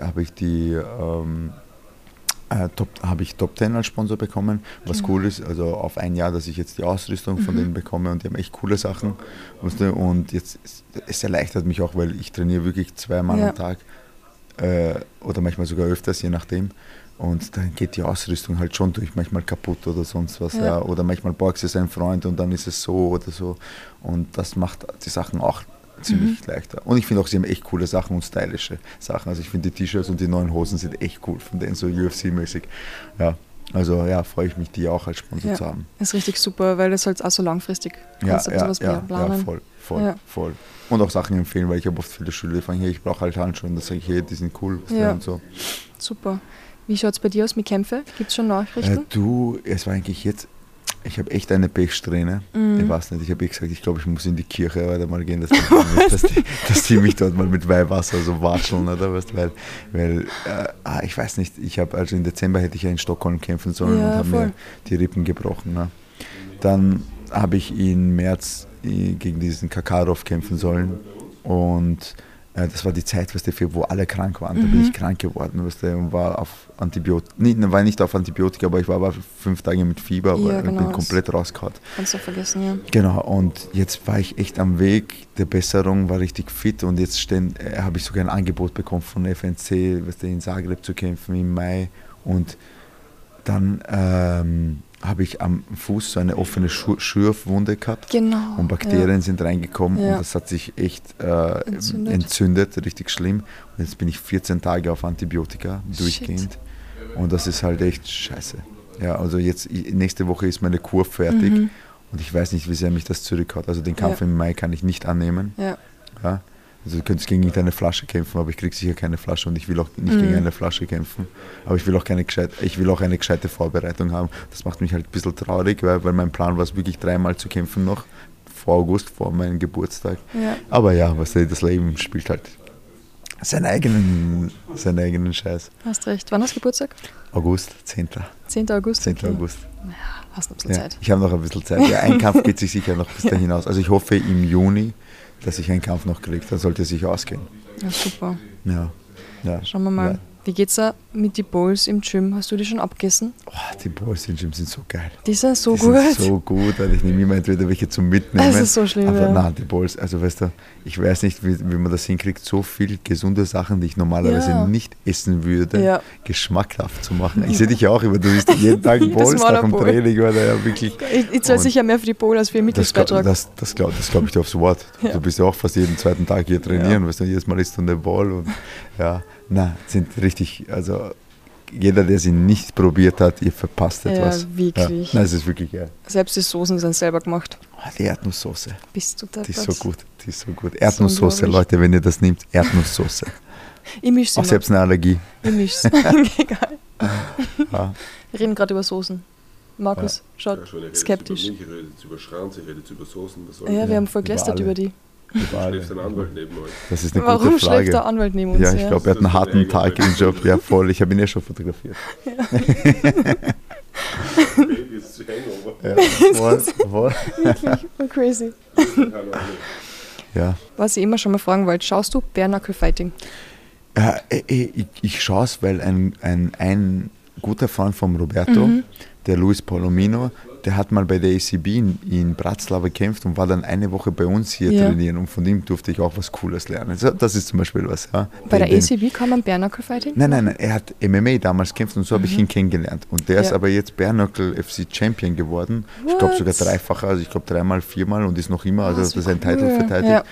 habe ich die ähm, äh, Top, habe ich Top 10 als Sponsor bekommen, was Genau. cool ist, also auf ein Jahr, dass ich jetzt die Ausrüstung von Mhm. denen bekomme und die haben echt coole Sachen. weißt du, Und jetzt es erleichtert mich auch, weil ich trainiere wirklich zweimal Ja. am Tag äh, oder manchmal sogar öfters, je nachdem. Und dann geht die Ausrüstung halt schon durch, manchmal kaputt oder sonst was. Ja. Ja. Oder manchmal borgst du es ein Freund und dann ist es so oder so. Und das macht die Sachen auch ziemlich leichter. Und ich finde auch, sie haben echt coole Sachen und stylische Sachen. Also ich finde die T-Shirts und die neuen Hosen sind echt cool von denen, so UFC-mäßig. Ja, also ja, freue ich mich, die auch als Sponsor Ja. zu haben. ist richtig super, weil das halt auch so langfristig Ja, kannst ja, ja, planen. ja, voll, voll, Ja. voll. Und auch Sachen empfehlen, weil ich habe oft viele Schüler, die fragen, hey, ich brauche halt Handschuhe. Und dann sage ich, hey, die sind cool. Ja. Und so. Super. Wie schaut es bei dir aus mit Kämpfe? Gibt es schon Äh, Nachrichten? du, es war eigentlich jetzt, ich habe echt eine Pechsträhne. Mhm. Ich weiß nicht, ich habe eh gesagt, ich glaube, ich muss in die Kirche heute mal gehen, dass [laughs] die, dass, die, dass die mich dort mal mit Weihwasser so watscheln, oder was? Weil, weil äh, ah, ich weiß nicht, ich habe, also im Dezember hätte ich ja in Stockholm kämpfen sollen Ja, und habe mir die Rippen gebrochen. Ne? Dann habe ich im März äh, gegen diesen Kakarov kämpfen sollen und das war die Zeit, weißt du, wo alle krank waren. Da bin ich krank geworden, weißt du, und war auf Antibiotika, nicht, war nicht auf Antibiotika, aber ich war aber fünf Tage mit Fieber, Ja, aber genau, bin komplett rausgehauen. Kannst du vergessen, ja. Genau, und jetzt war ich echt am Weg der Besserung, war richtig fit und jetzt äh, habe ich sogar ein Angebot bekommen von FNC, weißt du, in Zagreb zu kämpfen im Mai und dann ähm, habe ich am Fuß so eine offene Schürfwunde gehabt Genau. und Bakterien sind reingekommen Ja. und das hat sich echt äh, Entzündet. entzündet. richtig schlimm. Und jetzt bin ich 14 Tage auf Antibiotika Shit. durchgehend und das ist halt echt scheiße. Ja, also jetzt nächste Woche ist meine Kur fertig Mhm. und ich weiß nicht, wie sehr mich das zurückhaut. Also den Kampf Ja. im Mai kann ich nicht annehmen. Ja. Ja. Also du könntest gegen irgendeine Flasche kämpfen, aber ich kriege sicher keine Flasche und ich will auch nicht Mhm. gegen eine Flasche kämpfen. Aber ich will auch keine gescheit, ich will auch eine gescheite Vorbereitung haben. Das macht mich halt ein bisschen traurig, weil, weil mein Plan war es wirklich dreimal zu kämpfen noch vor August, vor meinem Geburtstag. Ja. Aber ja, was das Leben spielt halt seinen eigenen, seinen eigenen Scheiß. Hast recht. Wann hast du Geburtstag? August, 10. 10. August? 10. Okay. August. Hast noch ein bisschen Ja, Zeit. ich habe noch ein bisschen Zeit. Ja, ein Kampf geht sich sicher noch bis [laughs] dahin aus. Also ich hoffe im Juni, dass ich einen Kampf noch kriege. Dann sollte es sich ausgehen. Ja, super. Ja. ja. Schauen wir mal. Ja. Wie geht's da mit den Bowls im Gym? Hast du die schon abgegessen? Oh, die Boys im Gym sind so geil. Die sind so die gut. sind so gut, weil ich nehme immer entweder welche zum Mitnehmen. Es ist so schlimm, Aber ja. nein, die Balls, also weißt du, ich weiß nicht, wie, wie man das hinkriegt, so viel gesunde Sachen, die ich normalerweise Ja. nicht essen würde, Ja. geschmackhaft zu machen. Ich sehe dich ja auch immer, du isst jeden Tag [laughs] Mal nach dem Bowl. Training, oder ja wirklich. Ich, ich zahle sicher mehr für die Bowl als für den Das, Mitgliedsbeitrag. das, das glaube das glaub ich dir aufs Wort. Ja. Du bist ja auch fast jeden zweiten Tag hier trainieren, weißt du, jedes Mal isst du eine Ball und ja, na, sind richtig, also jeder, der sie nicht probiert hat, ihr verpasst Ja, etwas. wirklich. Ja, nein, es ist wirklich geil. Selbst die Soßen sind selber gemacht. Oh, die Erdnusssoße, Bist du da? die ist so gut, die ist so gut. Erdnusssoße. Leute, wenn ihr das nehmt, Erdnusssoße. [laughs] Ich misch's Auch selbst eine Allergie. Ich misch's. [laughs] Egal. Ja. Wir reden gerade über Soßen. Markus Ja, schaut skeptisch. Über Milch, er redet über Schranz, er redet über Soßen. Was soll Ja, wir haben voll gelästert über die. Schläft ein Anwalt neben euch. Das ist eine Warum gute schläft der Frage. Anwalt neben uns? Ja, ich glaube, er hat einen harten Tag im Job. Ja, voll. Ich habe ihn ja schon fotografiert. Baby ist zu hangover. Ja, [laughs] voll, voll. Voll crazy. Ja. Was ich immer schon mal fragen wollte, schaust du Bare Knuckle Fighting? Äh, äh, ich, ich schaue es, weil ein, ein, ein guter Freund von Roberto, Mhm. Der Luis Palomino, der hat mal bei der ACB in, in Bratislava gekämpft und war dann eine Woche bei uns hier Ja. trainieren und von ihm durfte ich auch was Cooles lernen. So, Das ist zum Beispiel was. Ja. Bei der Den- den- ACB kann man Bare Fighting? Nein, nein, nein, er hat MMA damals gekämpft und so habe ich ihn kennengelernt. Und der ist Mhm. Ja. aber jetzt Bernöckel FC Champion geworden. Ich glaube sogar What? dreifacher, also ich glaube dreimal, viermal und ist noch immer, also Ah, das ist ein cool. Titel verteidigt. Ja.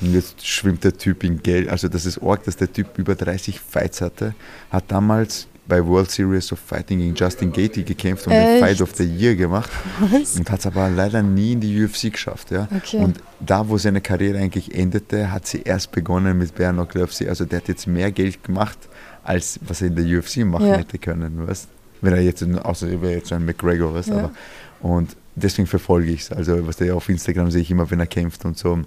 Und jetzt schwimmt der Typ in Geld. Also das ist arg, dass der Typ über 30 Fights hatte. Hat damals bei World Series of Fighting gegen Justin Gaethje gekämpft und den Echt? Fight of the Year gemacht. Was? Und hat es aber leider nie in die UFC geschafft. Ja? Okay. Und da, wo seine Karriere eigentlich endete, hat sie erst begonnen mit Knuckle UFC. Also der hat jetzt mehr Geld gemacht, als was er in der UFC machen Ja. hätte können. Weißt? Wenn er jetzt, außer er wäre jetzt ein McGregor. Weißt? Ja. Aber, und deswegen verfolge ich es. Also was der auf Instagram sehe ich immer, wenn er kämpft und so.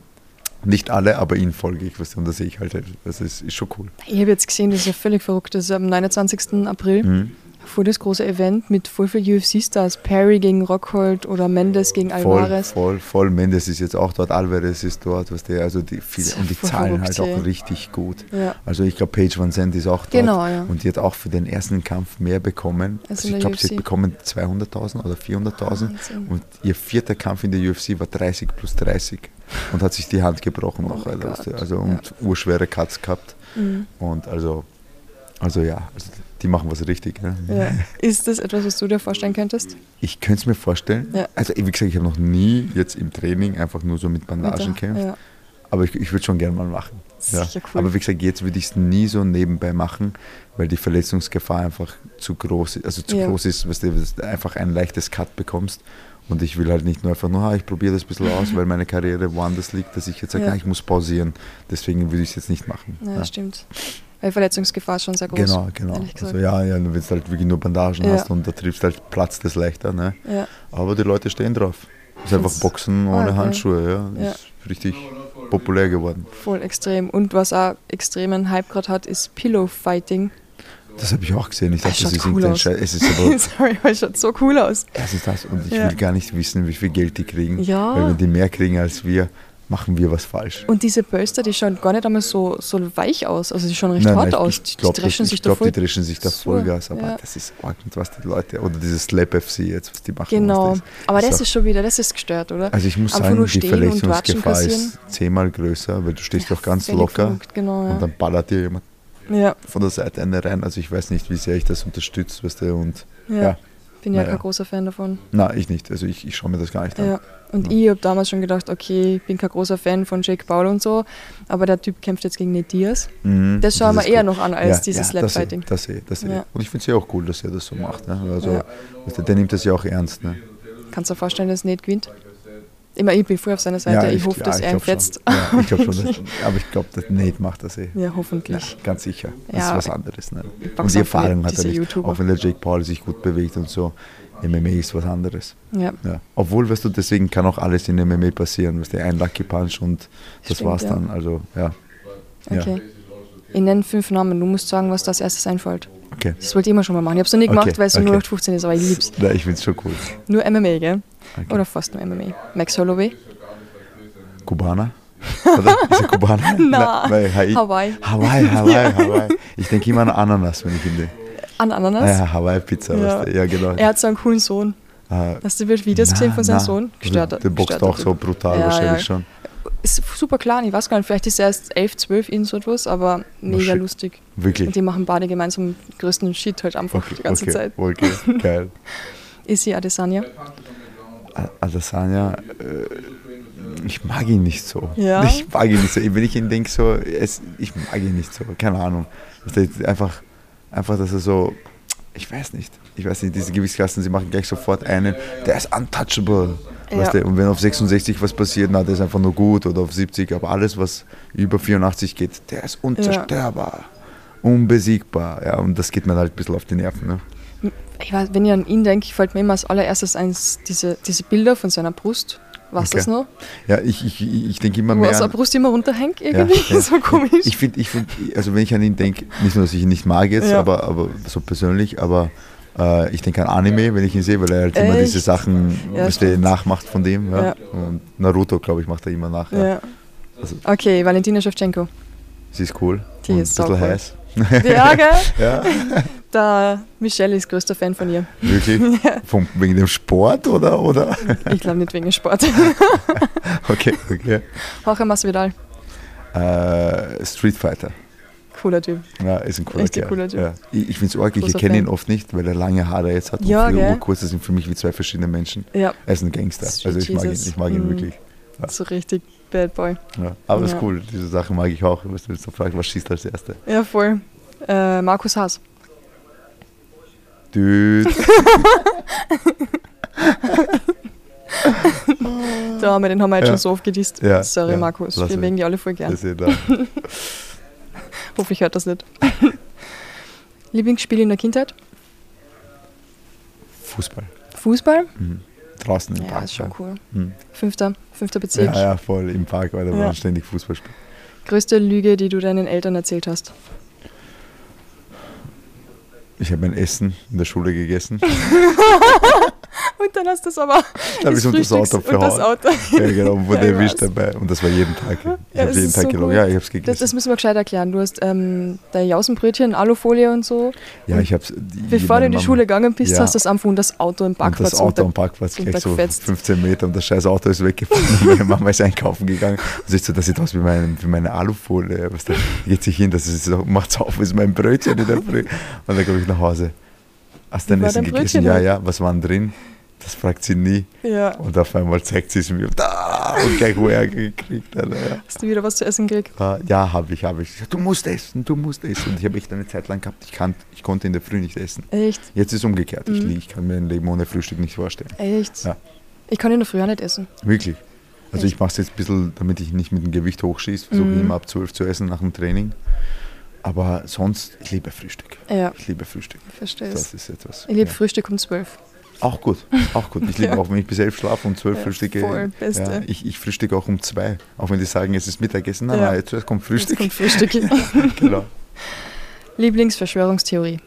Nicht alle, aber ihn folge ich. Du, Und da sehe ich halt, das ist, ist schon cool. Ich habe jetzt gesehen, das ist ja völlig verrückt. Das ist am 29. April. Mhm. Voll das große Event mit voll viel UFC-Stars. Perry gegen Rockhold oder Mendes gegen Voll, Alvarez. voll, voll. Mendes ist jetzt auch dort, Alvarez ist dort, was der, also die viele, und die Voll zahlen halt auch richtig gut. Ja. Also ich glaube, Paige Van Zandt ist auch dort Genau, ja. und die hat auch für den ersten Kampf mehr bekommen. Als Also in ich glaube, sie hat bekommen 200.000 oder 400.000 Wahnsinn. und ihr vierter Kampf in der UFC war 30 plus 30 und hat sich die Hand gebrochen Oh noch, du, also und urschwere Cuts gehabt Mhm. und also, also ja, also die machen was richtig. Ne? Ja. Ist das etwas, was du dir vorstellen könntest? Ich könnte es mir vorstellen. Ja. Also wie gesagt, ich habe noch nie jetzt im Training einfach nur so mit Bandagen gekämpft. Ja. Aber ich, ich würde schon gerne mal machen. Cool. Aber wie gesagt, jetzt würde ich es nie so nebenbei machen, weil die Verletzungsgefahr einfach zu groß ist. Also zu groß ist, weißt du, dass du einfach ein leichtes Cut bekommst. Und ich will halt nicht nur einfach nur, ah, ich probiere das ein bisschen aus, [laughs] weil meine Karriere woanders liegt, dass ich jetzt sage, Ja. ah, ich muss pausieren. Deswegen würde ich es jetzt nicht machen. Ja, Ja. stimmt. Weil Verletzungsgefahr ist schon sehr groß. Genau, genau. Also ja, ja, wenn du halt wirklich nur Bandagen Ja. hast und da triffst halt, platzt es leichter. Ne? Ja. Aber die Leute stehen drauf. ist einfach Boxen ohne ja. Handschuhe. Ja. Ja. Ist richtig populär geworden. Voll extrem. Und was auch extremen Hype gerade hat, ist Pillow Fighting. Das habe ich auch gesehen. Ich Das dachte, das schaut ist cool irgendein. Scheiß. Es ist [laughs] aber Sorry, aber es schaut so cool aus. Es ist das und ich Ja. will gar nicht wissen, wie viel Geld die kriegen. Ja. Weil wenn die mehr kriegen als wir, machen wir was falsch. Und diese Pölster, die schauen gar nicht einmal so, so weich aus. Also die schauen recht hart aus. Ich, ich die dreschen ich sich glaub, da voll. die dreschen sich da so, Vollgas, aber ja. das ist ordentlich, was die Leute, oder dieses Slap FC jetzt, was die machen. Genau. was Aber das auch- ist schon wieder, das ist gestört, oder? Also ich muss Einfach sagen, die und Verletzungsgefahr ist zehnmal größer, weil du stehst doch ganz locker verrückt, Genau, und ja. dann ballert dir jemand ja, von der Seite eine rein. Also ich weiß nicht, wie sehr ich das unterstütze, weißt du, und ja. ja. Bin ja Naja. kein großer Fan davon. na, ich nicht. Also ich, ich schaue mir das gar nicht an. Ja. Und ich habe damals schon gedacht, okay, ich bin kein großer Fan von Jake Paul und so, aber der Typ kämpft jetzt gegen Nate Diaz. Mhm, Das schauen wir eher cool. noch an als Ja, dieses ja, das Slap-Fighting. Das eh, das eh. Ja. Und ich finde es ja auch cool, dass er das so macht. Ne? Also, Ja. du, der nimmt das ja auch ernst. Ne? Kannst du dir vorstellen, dass Nate gewinnt? Immer, ich bin voll auf seiner Seite. ich, hoffe, ja, dass ich er ihn fetzt. Ja, ich glaube schon. [laughs] Dass, aber ich glaube, der Nate macht das eh. Ja, Ja, hoffentlich. ganz sicher. Das Ja, ist was anderes. Ne? Und die Erfahrung hat er nicht. Auch wenn der Jake Paul sich gut bewegt und so. MMA ist was anderes. Ja, Ja. Obwohl, weißt du, deswegen kann auch alles in MMA passieren. Weißt du, ein Lucky Punch und das Stimmt, war's ja. dann. Also, ja. Okay. Ich nenne fünf Namen. Du musst sagen, was das erstes einfällt. Okay. Das wollte ich immer schon mal machen. Ich habe es noch nie gemacht, Okay, weil es okay. 0815 ist, aber ich lieb's. Na, ich finde es schon cool. Nur MMA, gell? Okay. Oder fast nur MMA. Max Holloway. Kubaner? Oder? Ist er Kubaner? [laughs] Hawaii. Hawaii. Hawaii, Hawaii, [laughs] Hawaii. Ich denke immer an Ananas, wenn ich ihn denke. An Ananas. Ja, Hawaii-Pizza, Ja. Ja, genau. Er hat so einen coolen Sohn. Ah, Hast du Videos gesehen von seinem Sohn? Gestört. Der boxt auch so brutal Ja, wahrscheinlich schon. Ist super klein, ich weiß gar nicht, vielleicht ist er erst 11, 12 in so etwas, aber mega shit. lustig. Wirklich. Und die machen beide gemeinsam größten Shit halt einfach Okay, die ganze okay, Zeit. okay, geil. [laughs] Isi Adesanya. Adesanya, äh, ich mag ihn nicht so. Ja? Ich mag ihn nicht so. Wenn ich ihn denke, so, es, ich mag ihn nicht so. Keine Ahnung. Das ist Einfach, einfach, dass er so, ich weiß nicht. Ich weiß nicht, diese Gewichtsklassen, sie machen gleich sofort einen, der ist untouchable. Weißt Ja. du? Und wenn auf 66 was passiert, na, der ist einfach nur gut oder auf 70, aber alles, was über 84 geht, der ist unzerstörbar, unbesiegbar. Ja, und das geht mir halt ein bisschen auf die Nerven. Ne? Ich weiß, wenn ich an ihn denke, fällt mir immer als allererstes eins diese, diese Bilder von seiner Brust. Du Okay. das noch? Ja, ich, ich, ich denke immer mehr. der an- Brust immer runterhängt Ja, irgendwie. ja. [laughs] so komisch. Ich finde, ich find, also wenn ich an ihn denke, nicht nur, dass ich ihn nicht mag jetzt, Ja. aber, aber so persönlich, aber äh, ich denke an Anime, wenn ich ihn sehe, weil er halt immer Echt? diese Sachen Ja, nachmacht von dem. Ja. Ja. Und Naruto, glaube ich, macht er immer nach. Ja. ja. Also- Okay, Valentina Shevchenko. Sie ist cool. Die ist ein bisschen saucool. heiß. [laughs] Ja, gell? [laughs] Ja, Der Michelle ist größter Fan von ihr. wirklich. [laughs] Vom, wegen dem Sport oder? oder? Ich glaube nicht wegen Sport. [laughs] Okay, okay. Jorge Masvidal. Äh, Street Fighter. Cooler Typ. Ja, ist ein cooler Kerl. cooler Typ. Ja. Ich, ich finde es arg, ich erkenne ihn oft nicht, weil er lange Haare jetzt hat. Ja, und urkurz, das sind für mich wie zwei verschiedene Menschen. Ja, Er ist ein Gangster. Street Also ich mag ihn, Jesus. ich mag ihn Mhm. wirklich. so richtig Bad Boy. Ja. Aber ist Ja. cool, diese Sachen mag ich auch. Du jetzt so fragst, was schießt als Erste? Ja, voll. Äh, Markus Haas. Dude. [laughs] Da haben wir den haben wir jetzt Ja. schon so oft gedisst. Ja, Sorry, ja, Markus. lass Wir mögen die alle voll gern. Da. [laughs] Hoffentlich hört das nicht. [laughs] Lieblingsspiel in der Kindheit? Fußball. Fußball? Mhm. Draußen im Ja, Park. ist schon cool. Mhm. Fünfter, fünfter Bezirk. Ja, ja, voll im Park, weil da Ja. waren ständig Fußball spielen. Größte Lüge, die du deinen Eltern erzählt hast? Ich habe mein Essen in der Schule gegessen. [laughs] Und dann hast du es aber. Da habe ich das unter das Auto und das verhauen. Auto. Ja, genau, [laughs] und wurde Ja, ich erwischt dabei. Und das war jeden Tag. Ich Ja, habe das jeden Tag so gelogen. Ja, ich habe es Das, gegessen. das müssen wir gescheit erklären. Du hast ähm, dein Jausenbrötchen, Alufolie und so. ja, ich habe Bevor du in die Schule gegangen bist, Ja. hast du es einfach und das Auto im Und Parkplatz das Auto am Parkplatz gleich so untergefetzt. 15 Meter und das scheiß Auto ist weggefahren. Und [laughs] meine Mama ist einkaufen gegangen. Und sie so, das sieht aus wie meine, wie meine Alufolie. Was da geht sich hin, das ist so, macht's auf, ist mein Brötchen in der Früh. Und dann komme ich nach Hause. Hast du dein Essen gegessen? Ja, ja. Was war denn drin? Das fragt sie nie. Ja. Und auf einmal zeigt sie es mir. Da, und gleich wo er gekriegt. Alter, ja. Hast du wieder was zu essen gekriegt? Ah, Ja, habe ich, habe ich. Ich Du musst essen, du musst essen. Und ich habe echt eine Zeit lang gehabt, ich, kann, ich konnte in der Früh nicht essen. Echt? Jetzt ist es umgekehrt. Ich, Mhm. lieg- ich kann mir ein Leben ohne Frühstück nicht vorstellen. Echt? Ja. Ich kann in der Früh auch nicht essen. Wirklich. Also Echt? ich mache es jetzt ein bisschen, damit ich nicht mit dem Gewicht hochschieße. Versuche Mhm. immer ab 12 zu essen nach dem Training. Aber sonst, ich liebe Frühstück. Ja, Ich liebe Frühstück. ich verstehe Das ist etwas. Ich liebe ja. Frühstück um zwölf. Auch gut, auch gut. Ich liebe [laughs] Ja. auch, wenn ich bis elf schlafe und zwölf Ja, frühstücke. voll, Beste. Ja, ich, ich frühstücke auch um zwei. Auch wenn die sagen, es ist Mittagessen. Nein, Ja. nein, zuerst kommt Frühstück. Jetzt kommt Frühstück. genau. Lieblingsverschwörungstheorie.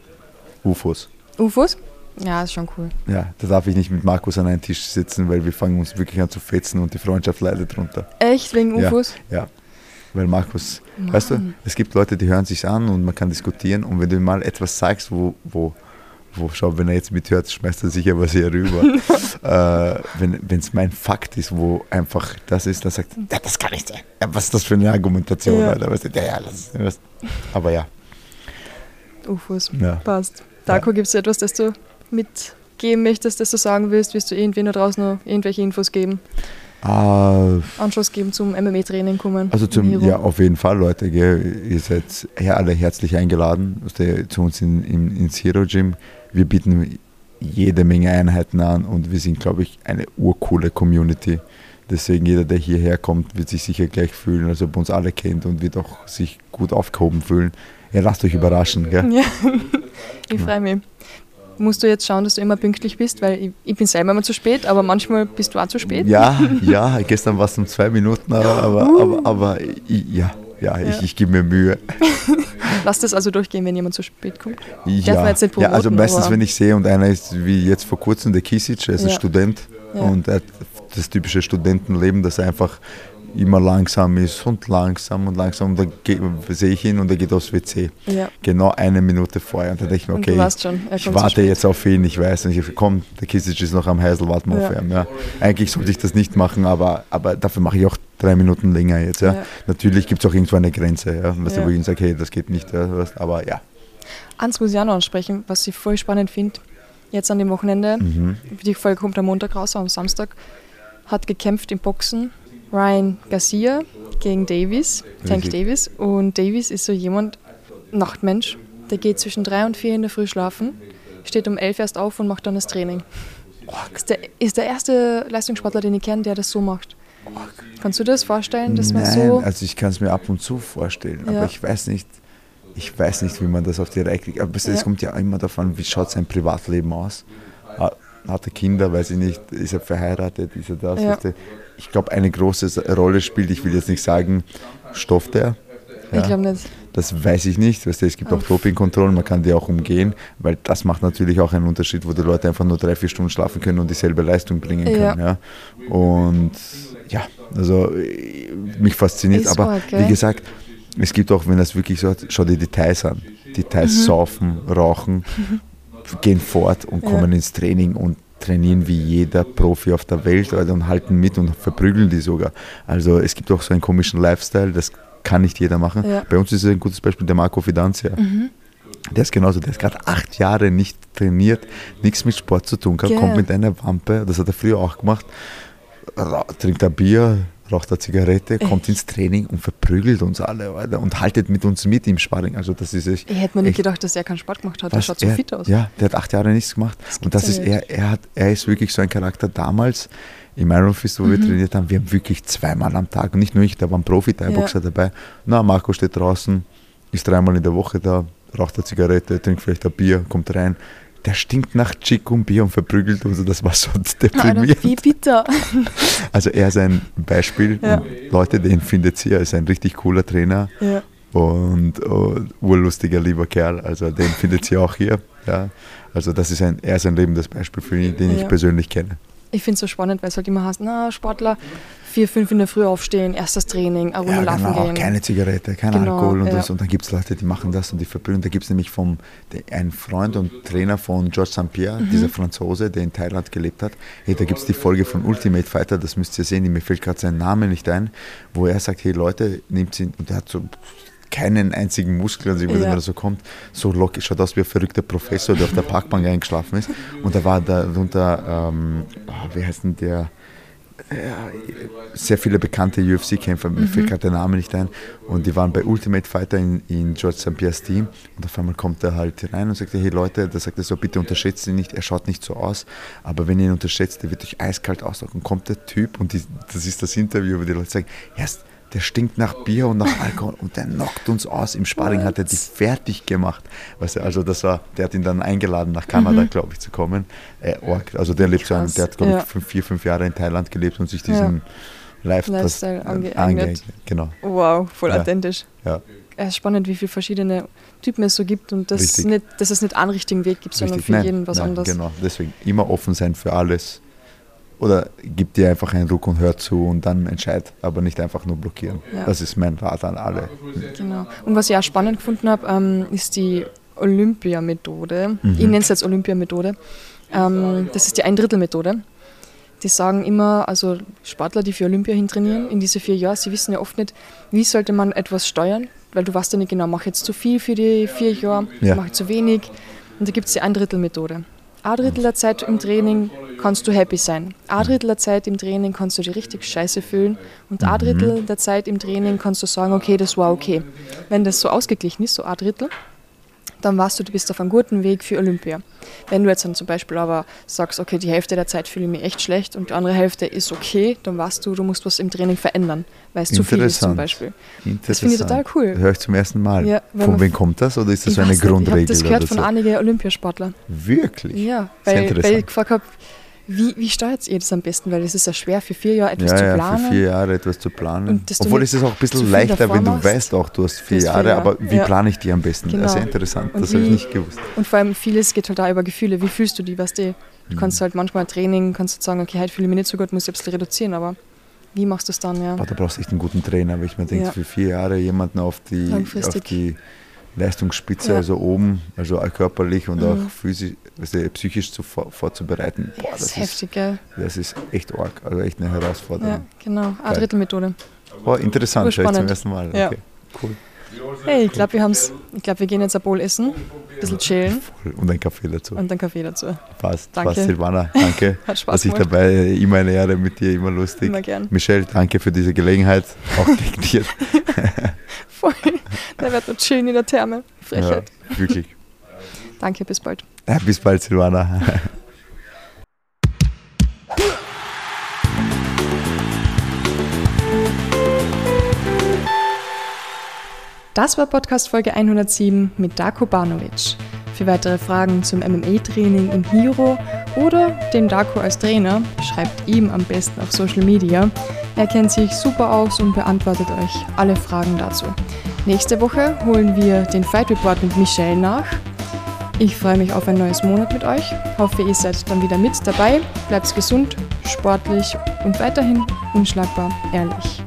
UFOs. UFOs? Ja, ist schon cool. Ja, da darf ich nicht mit Markus an einen Tisch sitzen, weil wir fangen uns wirklich an zu fetzen und die Freundschaft leidet drunter. Echt? Wegen. UFOs? Ja, weil Markus, weißt du, Mann. es gibt Leute, die hören sich an und man kann diskutieren und wenn du mal etwas sagst, wo, wo, wo schau, wenn er jetzt mithört, schmeißt er sicher was hier rüber. [laughs] äh, wenn es mein Fakt ist, wo einfach das ist, dann sagt, ja, das kann nicht sein. Ja, was ist das für eine Argumentation? Ja. Alter? Weißt du, ja, ja, das, das. Aber ja, UFOs. ja. Passt. Darko, gibt es etwas, das du mitgeben möchtest, das du sagen willst? Willst du irgendwie noch draußen noch irgendwelche Infos geben? Ah, Anschluss geben zum MMA-Training kommen? Also zum, ja, auf jeden Fall, Leute. Gell? Ihr seid alle herzlich eingeladen zu uns in, in, ins Hero Gym. Wir bieten jede Menge Einheiten an und wir sind, glaube ich, eine urcoole Community. Deswegen jeder, der hierher kommt, wird sich sicher gleich fühlen, als ob er uns alle kennt und wird auch sich gut aufgehoben fühlen. Ja, lasst euch überraschen. Gell? Ja, ich freue mich. Musst du jetzt schauen, dass du immer pünktlich bist, weil ich, ich bin selber immer zu spät, aber manchmal bist du auch zu spät. Ja, [laughs] ja, gestern war es um zwei Minuten, aber, aber, aber, aber ich, ja, ja, ich, gebe mir Mühe. [laughs] Lass das also durchgehen, wenn jemand zu spät kommt. Ja, man jetzt nicht ja, also meistens, wenn ich sehe und einer ist wie jetzt vor kurzem der Kisic, er ist ein Ja. Student Ja. und er hat das typische Studentenleben, dass er einfach immer langsam ist und langsam und langsam und dann sehe ich ihn und er geht aufs WC. Ja. Genau eine Minute vorher und dann denke ich mir, okay, ich warte jetzt auf ihn, ich weiß und ich komm, der Kisic ist noch am Heisel, warten wir auf Ja. ihn. Ja. Eigentlich sollte ich das nicht machen, aber, aber dafür mache ich auch drei Minuten länger jetzt. Ja. Ja. Natürlich gibt es auch irgendwo eine Grenze, ja, was Ja. wo ich sage, hey, das geht nicht, ja, weißt, aber ja. Eins muss ich auch noch ansprechen, was ich voll spannend finde. Jetzt an dem Wochenende, Mhm. die Folge kommt am Montag raus, am Samstag, hat gekämpft im Boxen Ryan Garcia gegen Davis, Tank Richtig. Davis. Und Davis ist so jemand, Nachtmensch, der geht zwischen drei und vier in der Früh schlafen, steht um elf erst auf und macht dann das Training. Ist der, ist der erste Leistungssportler, den ich kenne, der das so macht. Kannst du dir das vorstellen, dass man Nein, so. also ich kann es mir ab und zu vorstellen, Ja. aber ich weiß nicht, ich weiß nicht, wie man das auf die Reihe kriegt. Aber es Ja. kommt ja immer davon, wie schaut sein Privatleben aus. Ha- Hat er Kinder, weiß ich nicht, ist er verheiratet, ist er das? Ja. Ich glaube, eine große Rolle spielt, ich will jetzt nicht sagen, stofft er. Ich glaube nicht. Das weiß ich nicht. Weißt du, es gibt auch Dopingkontrollen, man kann die auch umgehen, weil das macht natürlich auch einen Unterschied, wo die Leute einfach nur drei, vier Stunden schlafen können und dieselbe Leistung bringen Ja. können. Ja. Und ja, also äh, mich fasziniert, aber gell? wie gesagt, es gibt auch, wenn das wirklich so hat, schau dir Details an. Details Mhm. saufen, rauchen, [laughs] gehen fort und Ja. kommen ins Training und trainieren wie jeder Profi auf der Welt und halten mit und verprügeln die sogar. Also es gibt auch so einen komischen Lifestyle, das kann nicht jeder machen. Ja. Bei uns ist es ein gutes Beispiel der Marco Fidanzia. Der ist genauso, der ist gerade acht Jahre nicht trainiert, nichts mit Sport zu tun Gell. kommt mit einer Wampe, das hat er früher auch gemacht, trinkt ein Bier, raucht eine Zigarette, kommt ins Training und verprügelt uns alle Alter, und haltet mit uns mit im Sparring. Also das ist echt, Ich hätte mir nicht echt- gedacht, dass er keinen Sport gemacht hat. Er schaut so er, fit aus. Ja, der hat acht Jahre nichts gemacht. und gibt's das ja ist er, er, hat, er ist wirklich so ein Charakter damals im Iron Fist, wo wir Mhm. trainiert haben, wir haben wirklich zweimal am Tag, und nicht nur ich, da war ein Profi-Thai-Boxer dabei. Na, Marco steht draußen, ist dreimal in der Woche da, raucht eine Zigarette, trinkt vielleicht ein Bier, kommt rein. Der stinkt nach Chick und Bier und verprügelt uns, und das war so Alter, deprimierend. wie bitter. [laughs] Also er ist ein Beispiel. Ja. Leute, den findet ihr. Er ist ein richtig cooler Trainer Ja. und, und urlustiger, lieber Kerl. Also den findet ihr auch hier. Ja. Also das ist ein, er ist ein lebendes Beispiel für ihn, den Ja. ich persönlich kenne. Ich finde es so spannend, weil es halt immer heißt, na, Sportler, vier, fünf in der Früh aufstehen, erstes Training, eine Runde Ja, laufen genau, gehen. keine Zigarette, kein Genau, Alkohol und ja. das. Und dann gibt es Leute, die machen das und die verbrühen. Da gibt es nämlich vom, der, ein Freund und Trainer von George St. Pierre, Mhm. dieser Franzose, der in Thailand gelebt hat. Hey, da gibt es die Folge von Ultimate Fighter, das müsst ihr sehen, mir fällt gerade sein Name nicht ein, wo er sagt, hey Leute, nehmt ihn, und der hat so keinen einzigen Muskel, also ich weiß nicht, Ja. wenn er so kommt, so locker, schaut aus wie ein verrückter Professor, der auf der Parkbank eingeschlafen ist. Und da war darunter, ähm, ah, wie heißt denn der, ja, sehr viele bekannte UFC-Kämpfer, mir fällt gerade der Name nicht ein. Und die waren bei Ultimate Fighter in, in George St. Pierre's Team. Und auf einmal kommt er halt rein und sagt, hey Leute, da sagt er so, bitte unterschätzt ihn nicht, er schaut nicht so aus. Aber wenn ihr ihn unterschätzt, der wird euch eiskalt auslaufen. Und kommt der Typ, und die, das ist das Interview, wo die Leute sagen, erst der stinkt nach Bier und nach Alkohol und der knockt uns aus. Im Sparring hat er die fertig gemacht. Weißt du, also das war, der hat ihn dann eingeladen, nach Kanada, glaube ich, zu kommen. Äh, also der lebt so Krass, der hat, glaube ja. ich, fünf, vier, fünf Jahre in Thailand gelebt und sich diesen Live, Lifestyle das, angeeignet. angeeignet. Genau, Wow, voll Ja. authentisch. ja. es ist spannend, wie viele verschiedene Typen es so gibt und dass, nicht, dass es nicht einen richtigen Weg gibt, sondern Richtig, für nein, jeden was nein, anderes. Genau, deswegen immer offen sein für alles. Oder gib dir einfach einen Ruck und hör zu und dann entscheid, aber nicht einfach nur blockieren. Ja. Das ist mein Rat an alle. Genau. Und was ich auch spannend gefunden habe, ähm, ist die Olympia-Methode. Mhm. Ich nenne es jetzt Olympia-Methode. Ähm, das ist die Ein-Drittel-Methode. Die sagen immer, also Sportler, die für Olympia hintrainieren, in diese vier Jahre, sie wissen ja oft nicht, wie sollte man etwas steuern, weil du weißt ja nicht genau, mache ich jetzt zu viel für die vier Jahre, Ja. mache ich zu wenig. Und da gibt es die Ein-Drittel-Methode. Ein Drittel der Zeit im Training kannst du happy sein. Ein Drittel der Zeit im Training kannst du dich richtig scheiße fühlen. Und ein Drittel der Zeit im Training kannst du sagen, okay, das war okay. Wenn das so ausgeglichen ist, so ein Drittel, dann weißt du, du bist auf einem guten Weg für Olympia. Wenn du jetzt dann zum Beispiel aber sagst, okay, die Hälfte der Zeit fühle ich mich echt schlecht und die andere Hälfte ist okay, dann weißt du, du musst was im Training verändern, weil es zu viel ist zum. Beispiel. Interessant. finde ich total cool. Höre ich zum ersten Mal. Ja, von wem kommt das oder ist das so eine nicht, Grundregel? Ich habe das gehört von so? einigen Olympiasportlern. Wirklich? Ja, weil, weil ich gefragt habe, wie, wie steuert ihr das am besten? Weil es ist ja schwer, für vier Jahre etwas Ja, zu ja, planen. für vier Jahre etwas zu planen. Du Obwohl es ist auch ein bisschen leichter, wenn du machst. weißt auch, du hast vier hast vier Jahre, Jahre, aber wie ja. plane ich die am besten? Das ist Genau. sehr interessant, Und das habe ich nicht gewusst. Und vor allem vieles geht halt auch über Gefühle. Wie fühlst du die, weißt du? Du kannst Mhm. halt manchmal Training, kannst du sagen, okay, heute fühle ich mich nicht so gut, muss ich ein bisschen reduzieren, aber wie machst du es dann, ja? Boah, da brauchst du echt einen guten Trainer, weil ich mir denke, Ja. für vier Jahre jemanden auf die, auf die Leistungsspitze, Ja. also oben, also auch körperlich und Mhm. auch physisch, also psychisch zu, vor, vorzubereiten, boah, das das, ist heftig, gell? das ist echt arg, also echt eine Ja, Herausforderung. genau. Eine Geil. Drittelmethode. Oh, interessant, höre ich zum ersten Mal. Ja. Okay, cool. Hey, ich glaube, wir haben's. Ich glaube, wir gehen jetzt ein Bowl essen, ein bisschen chillen. Und ein Kaffee dazu. und einen Kaffee dazu. Passt, Danke. passt, Silvana, danke. [laughs] Hat Spaß dass ich dabei, immer eine Ehre mit dir, immer lustig. Immer gern. Michelle, danke für diese Gelegenheit, auch [laughs] gegen dir. Voll. Der wird noch chillen in der Therme. Ja, Frechheit. wirklich. [laughs] Danke, bis bald. Ja, bis bald, Silvana. Das war Podcast Folge 107 mit Darko Banovic. Für weitere Fragen zum MMA-Training im Hiro oder dem Darko als Trainer, schreibt ihm am besten auf Social Media. Er kennt sich super aus und beantwortet euch alle Fragen dazu. Nächste Woche holen wir den Fight Report mit Michelle nach. Ich freue mich auf ein neues Monat mit euch. Hoffe, ihr seid dann wieder mit dabei. Bleibt gesund, sportlich und weiterhin unschlagbar ehrlich.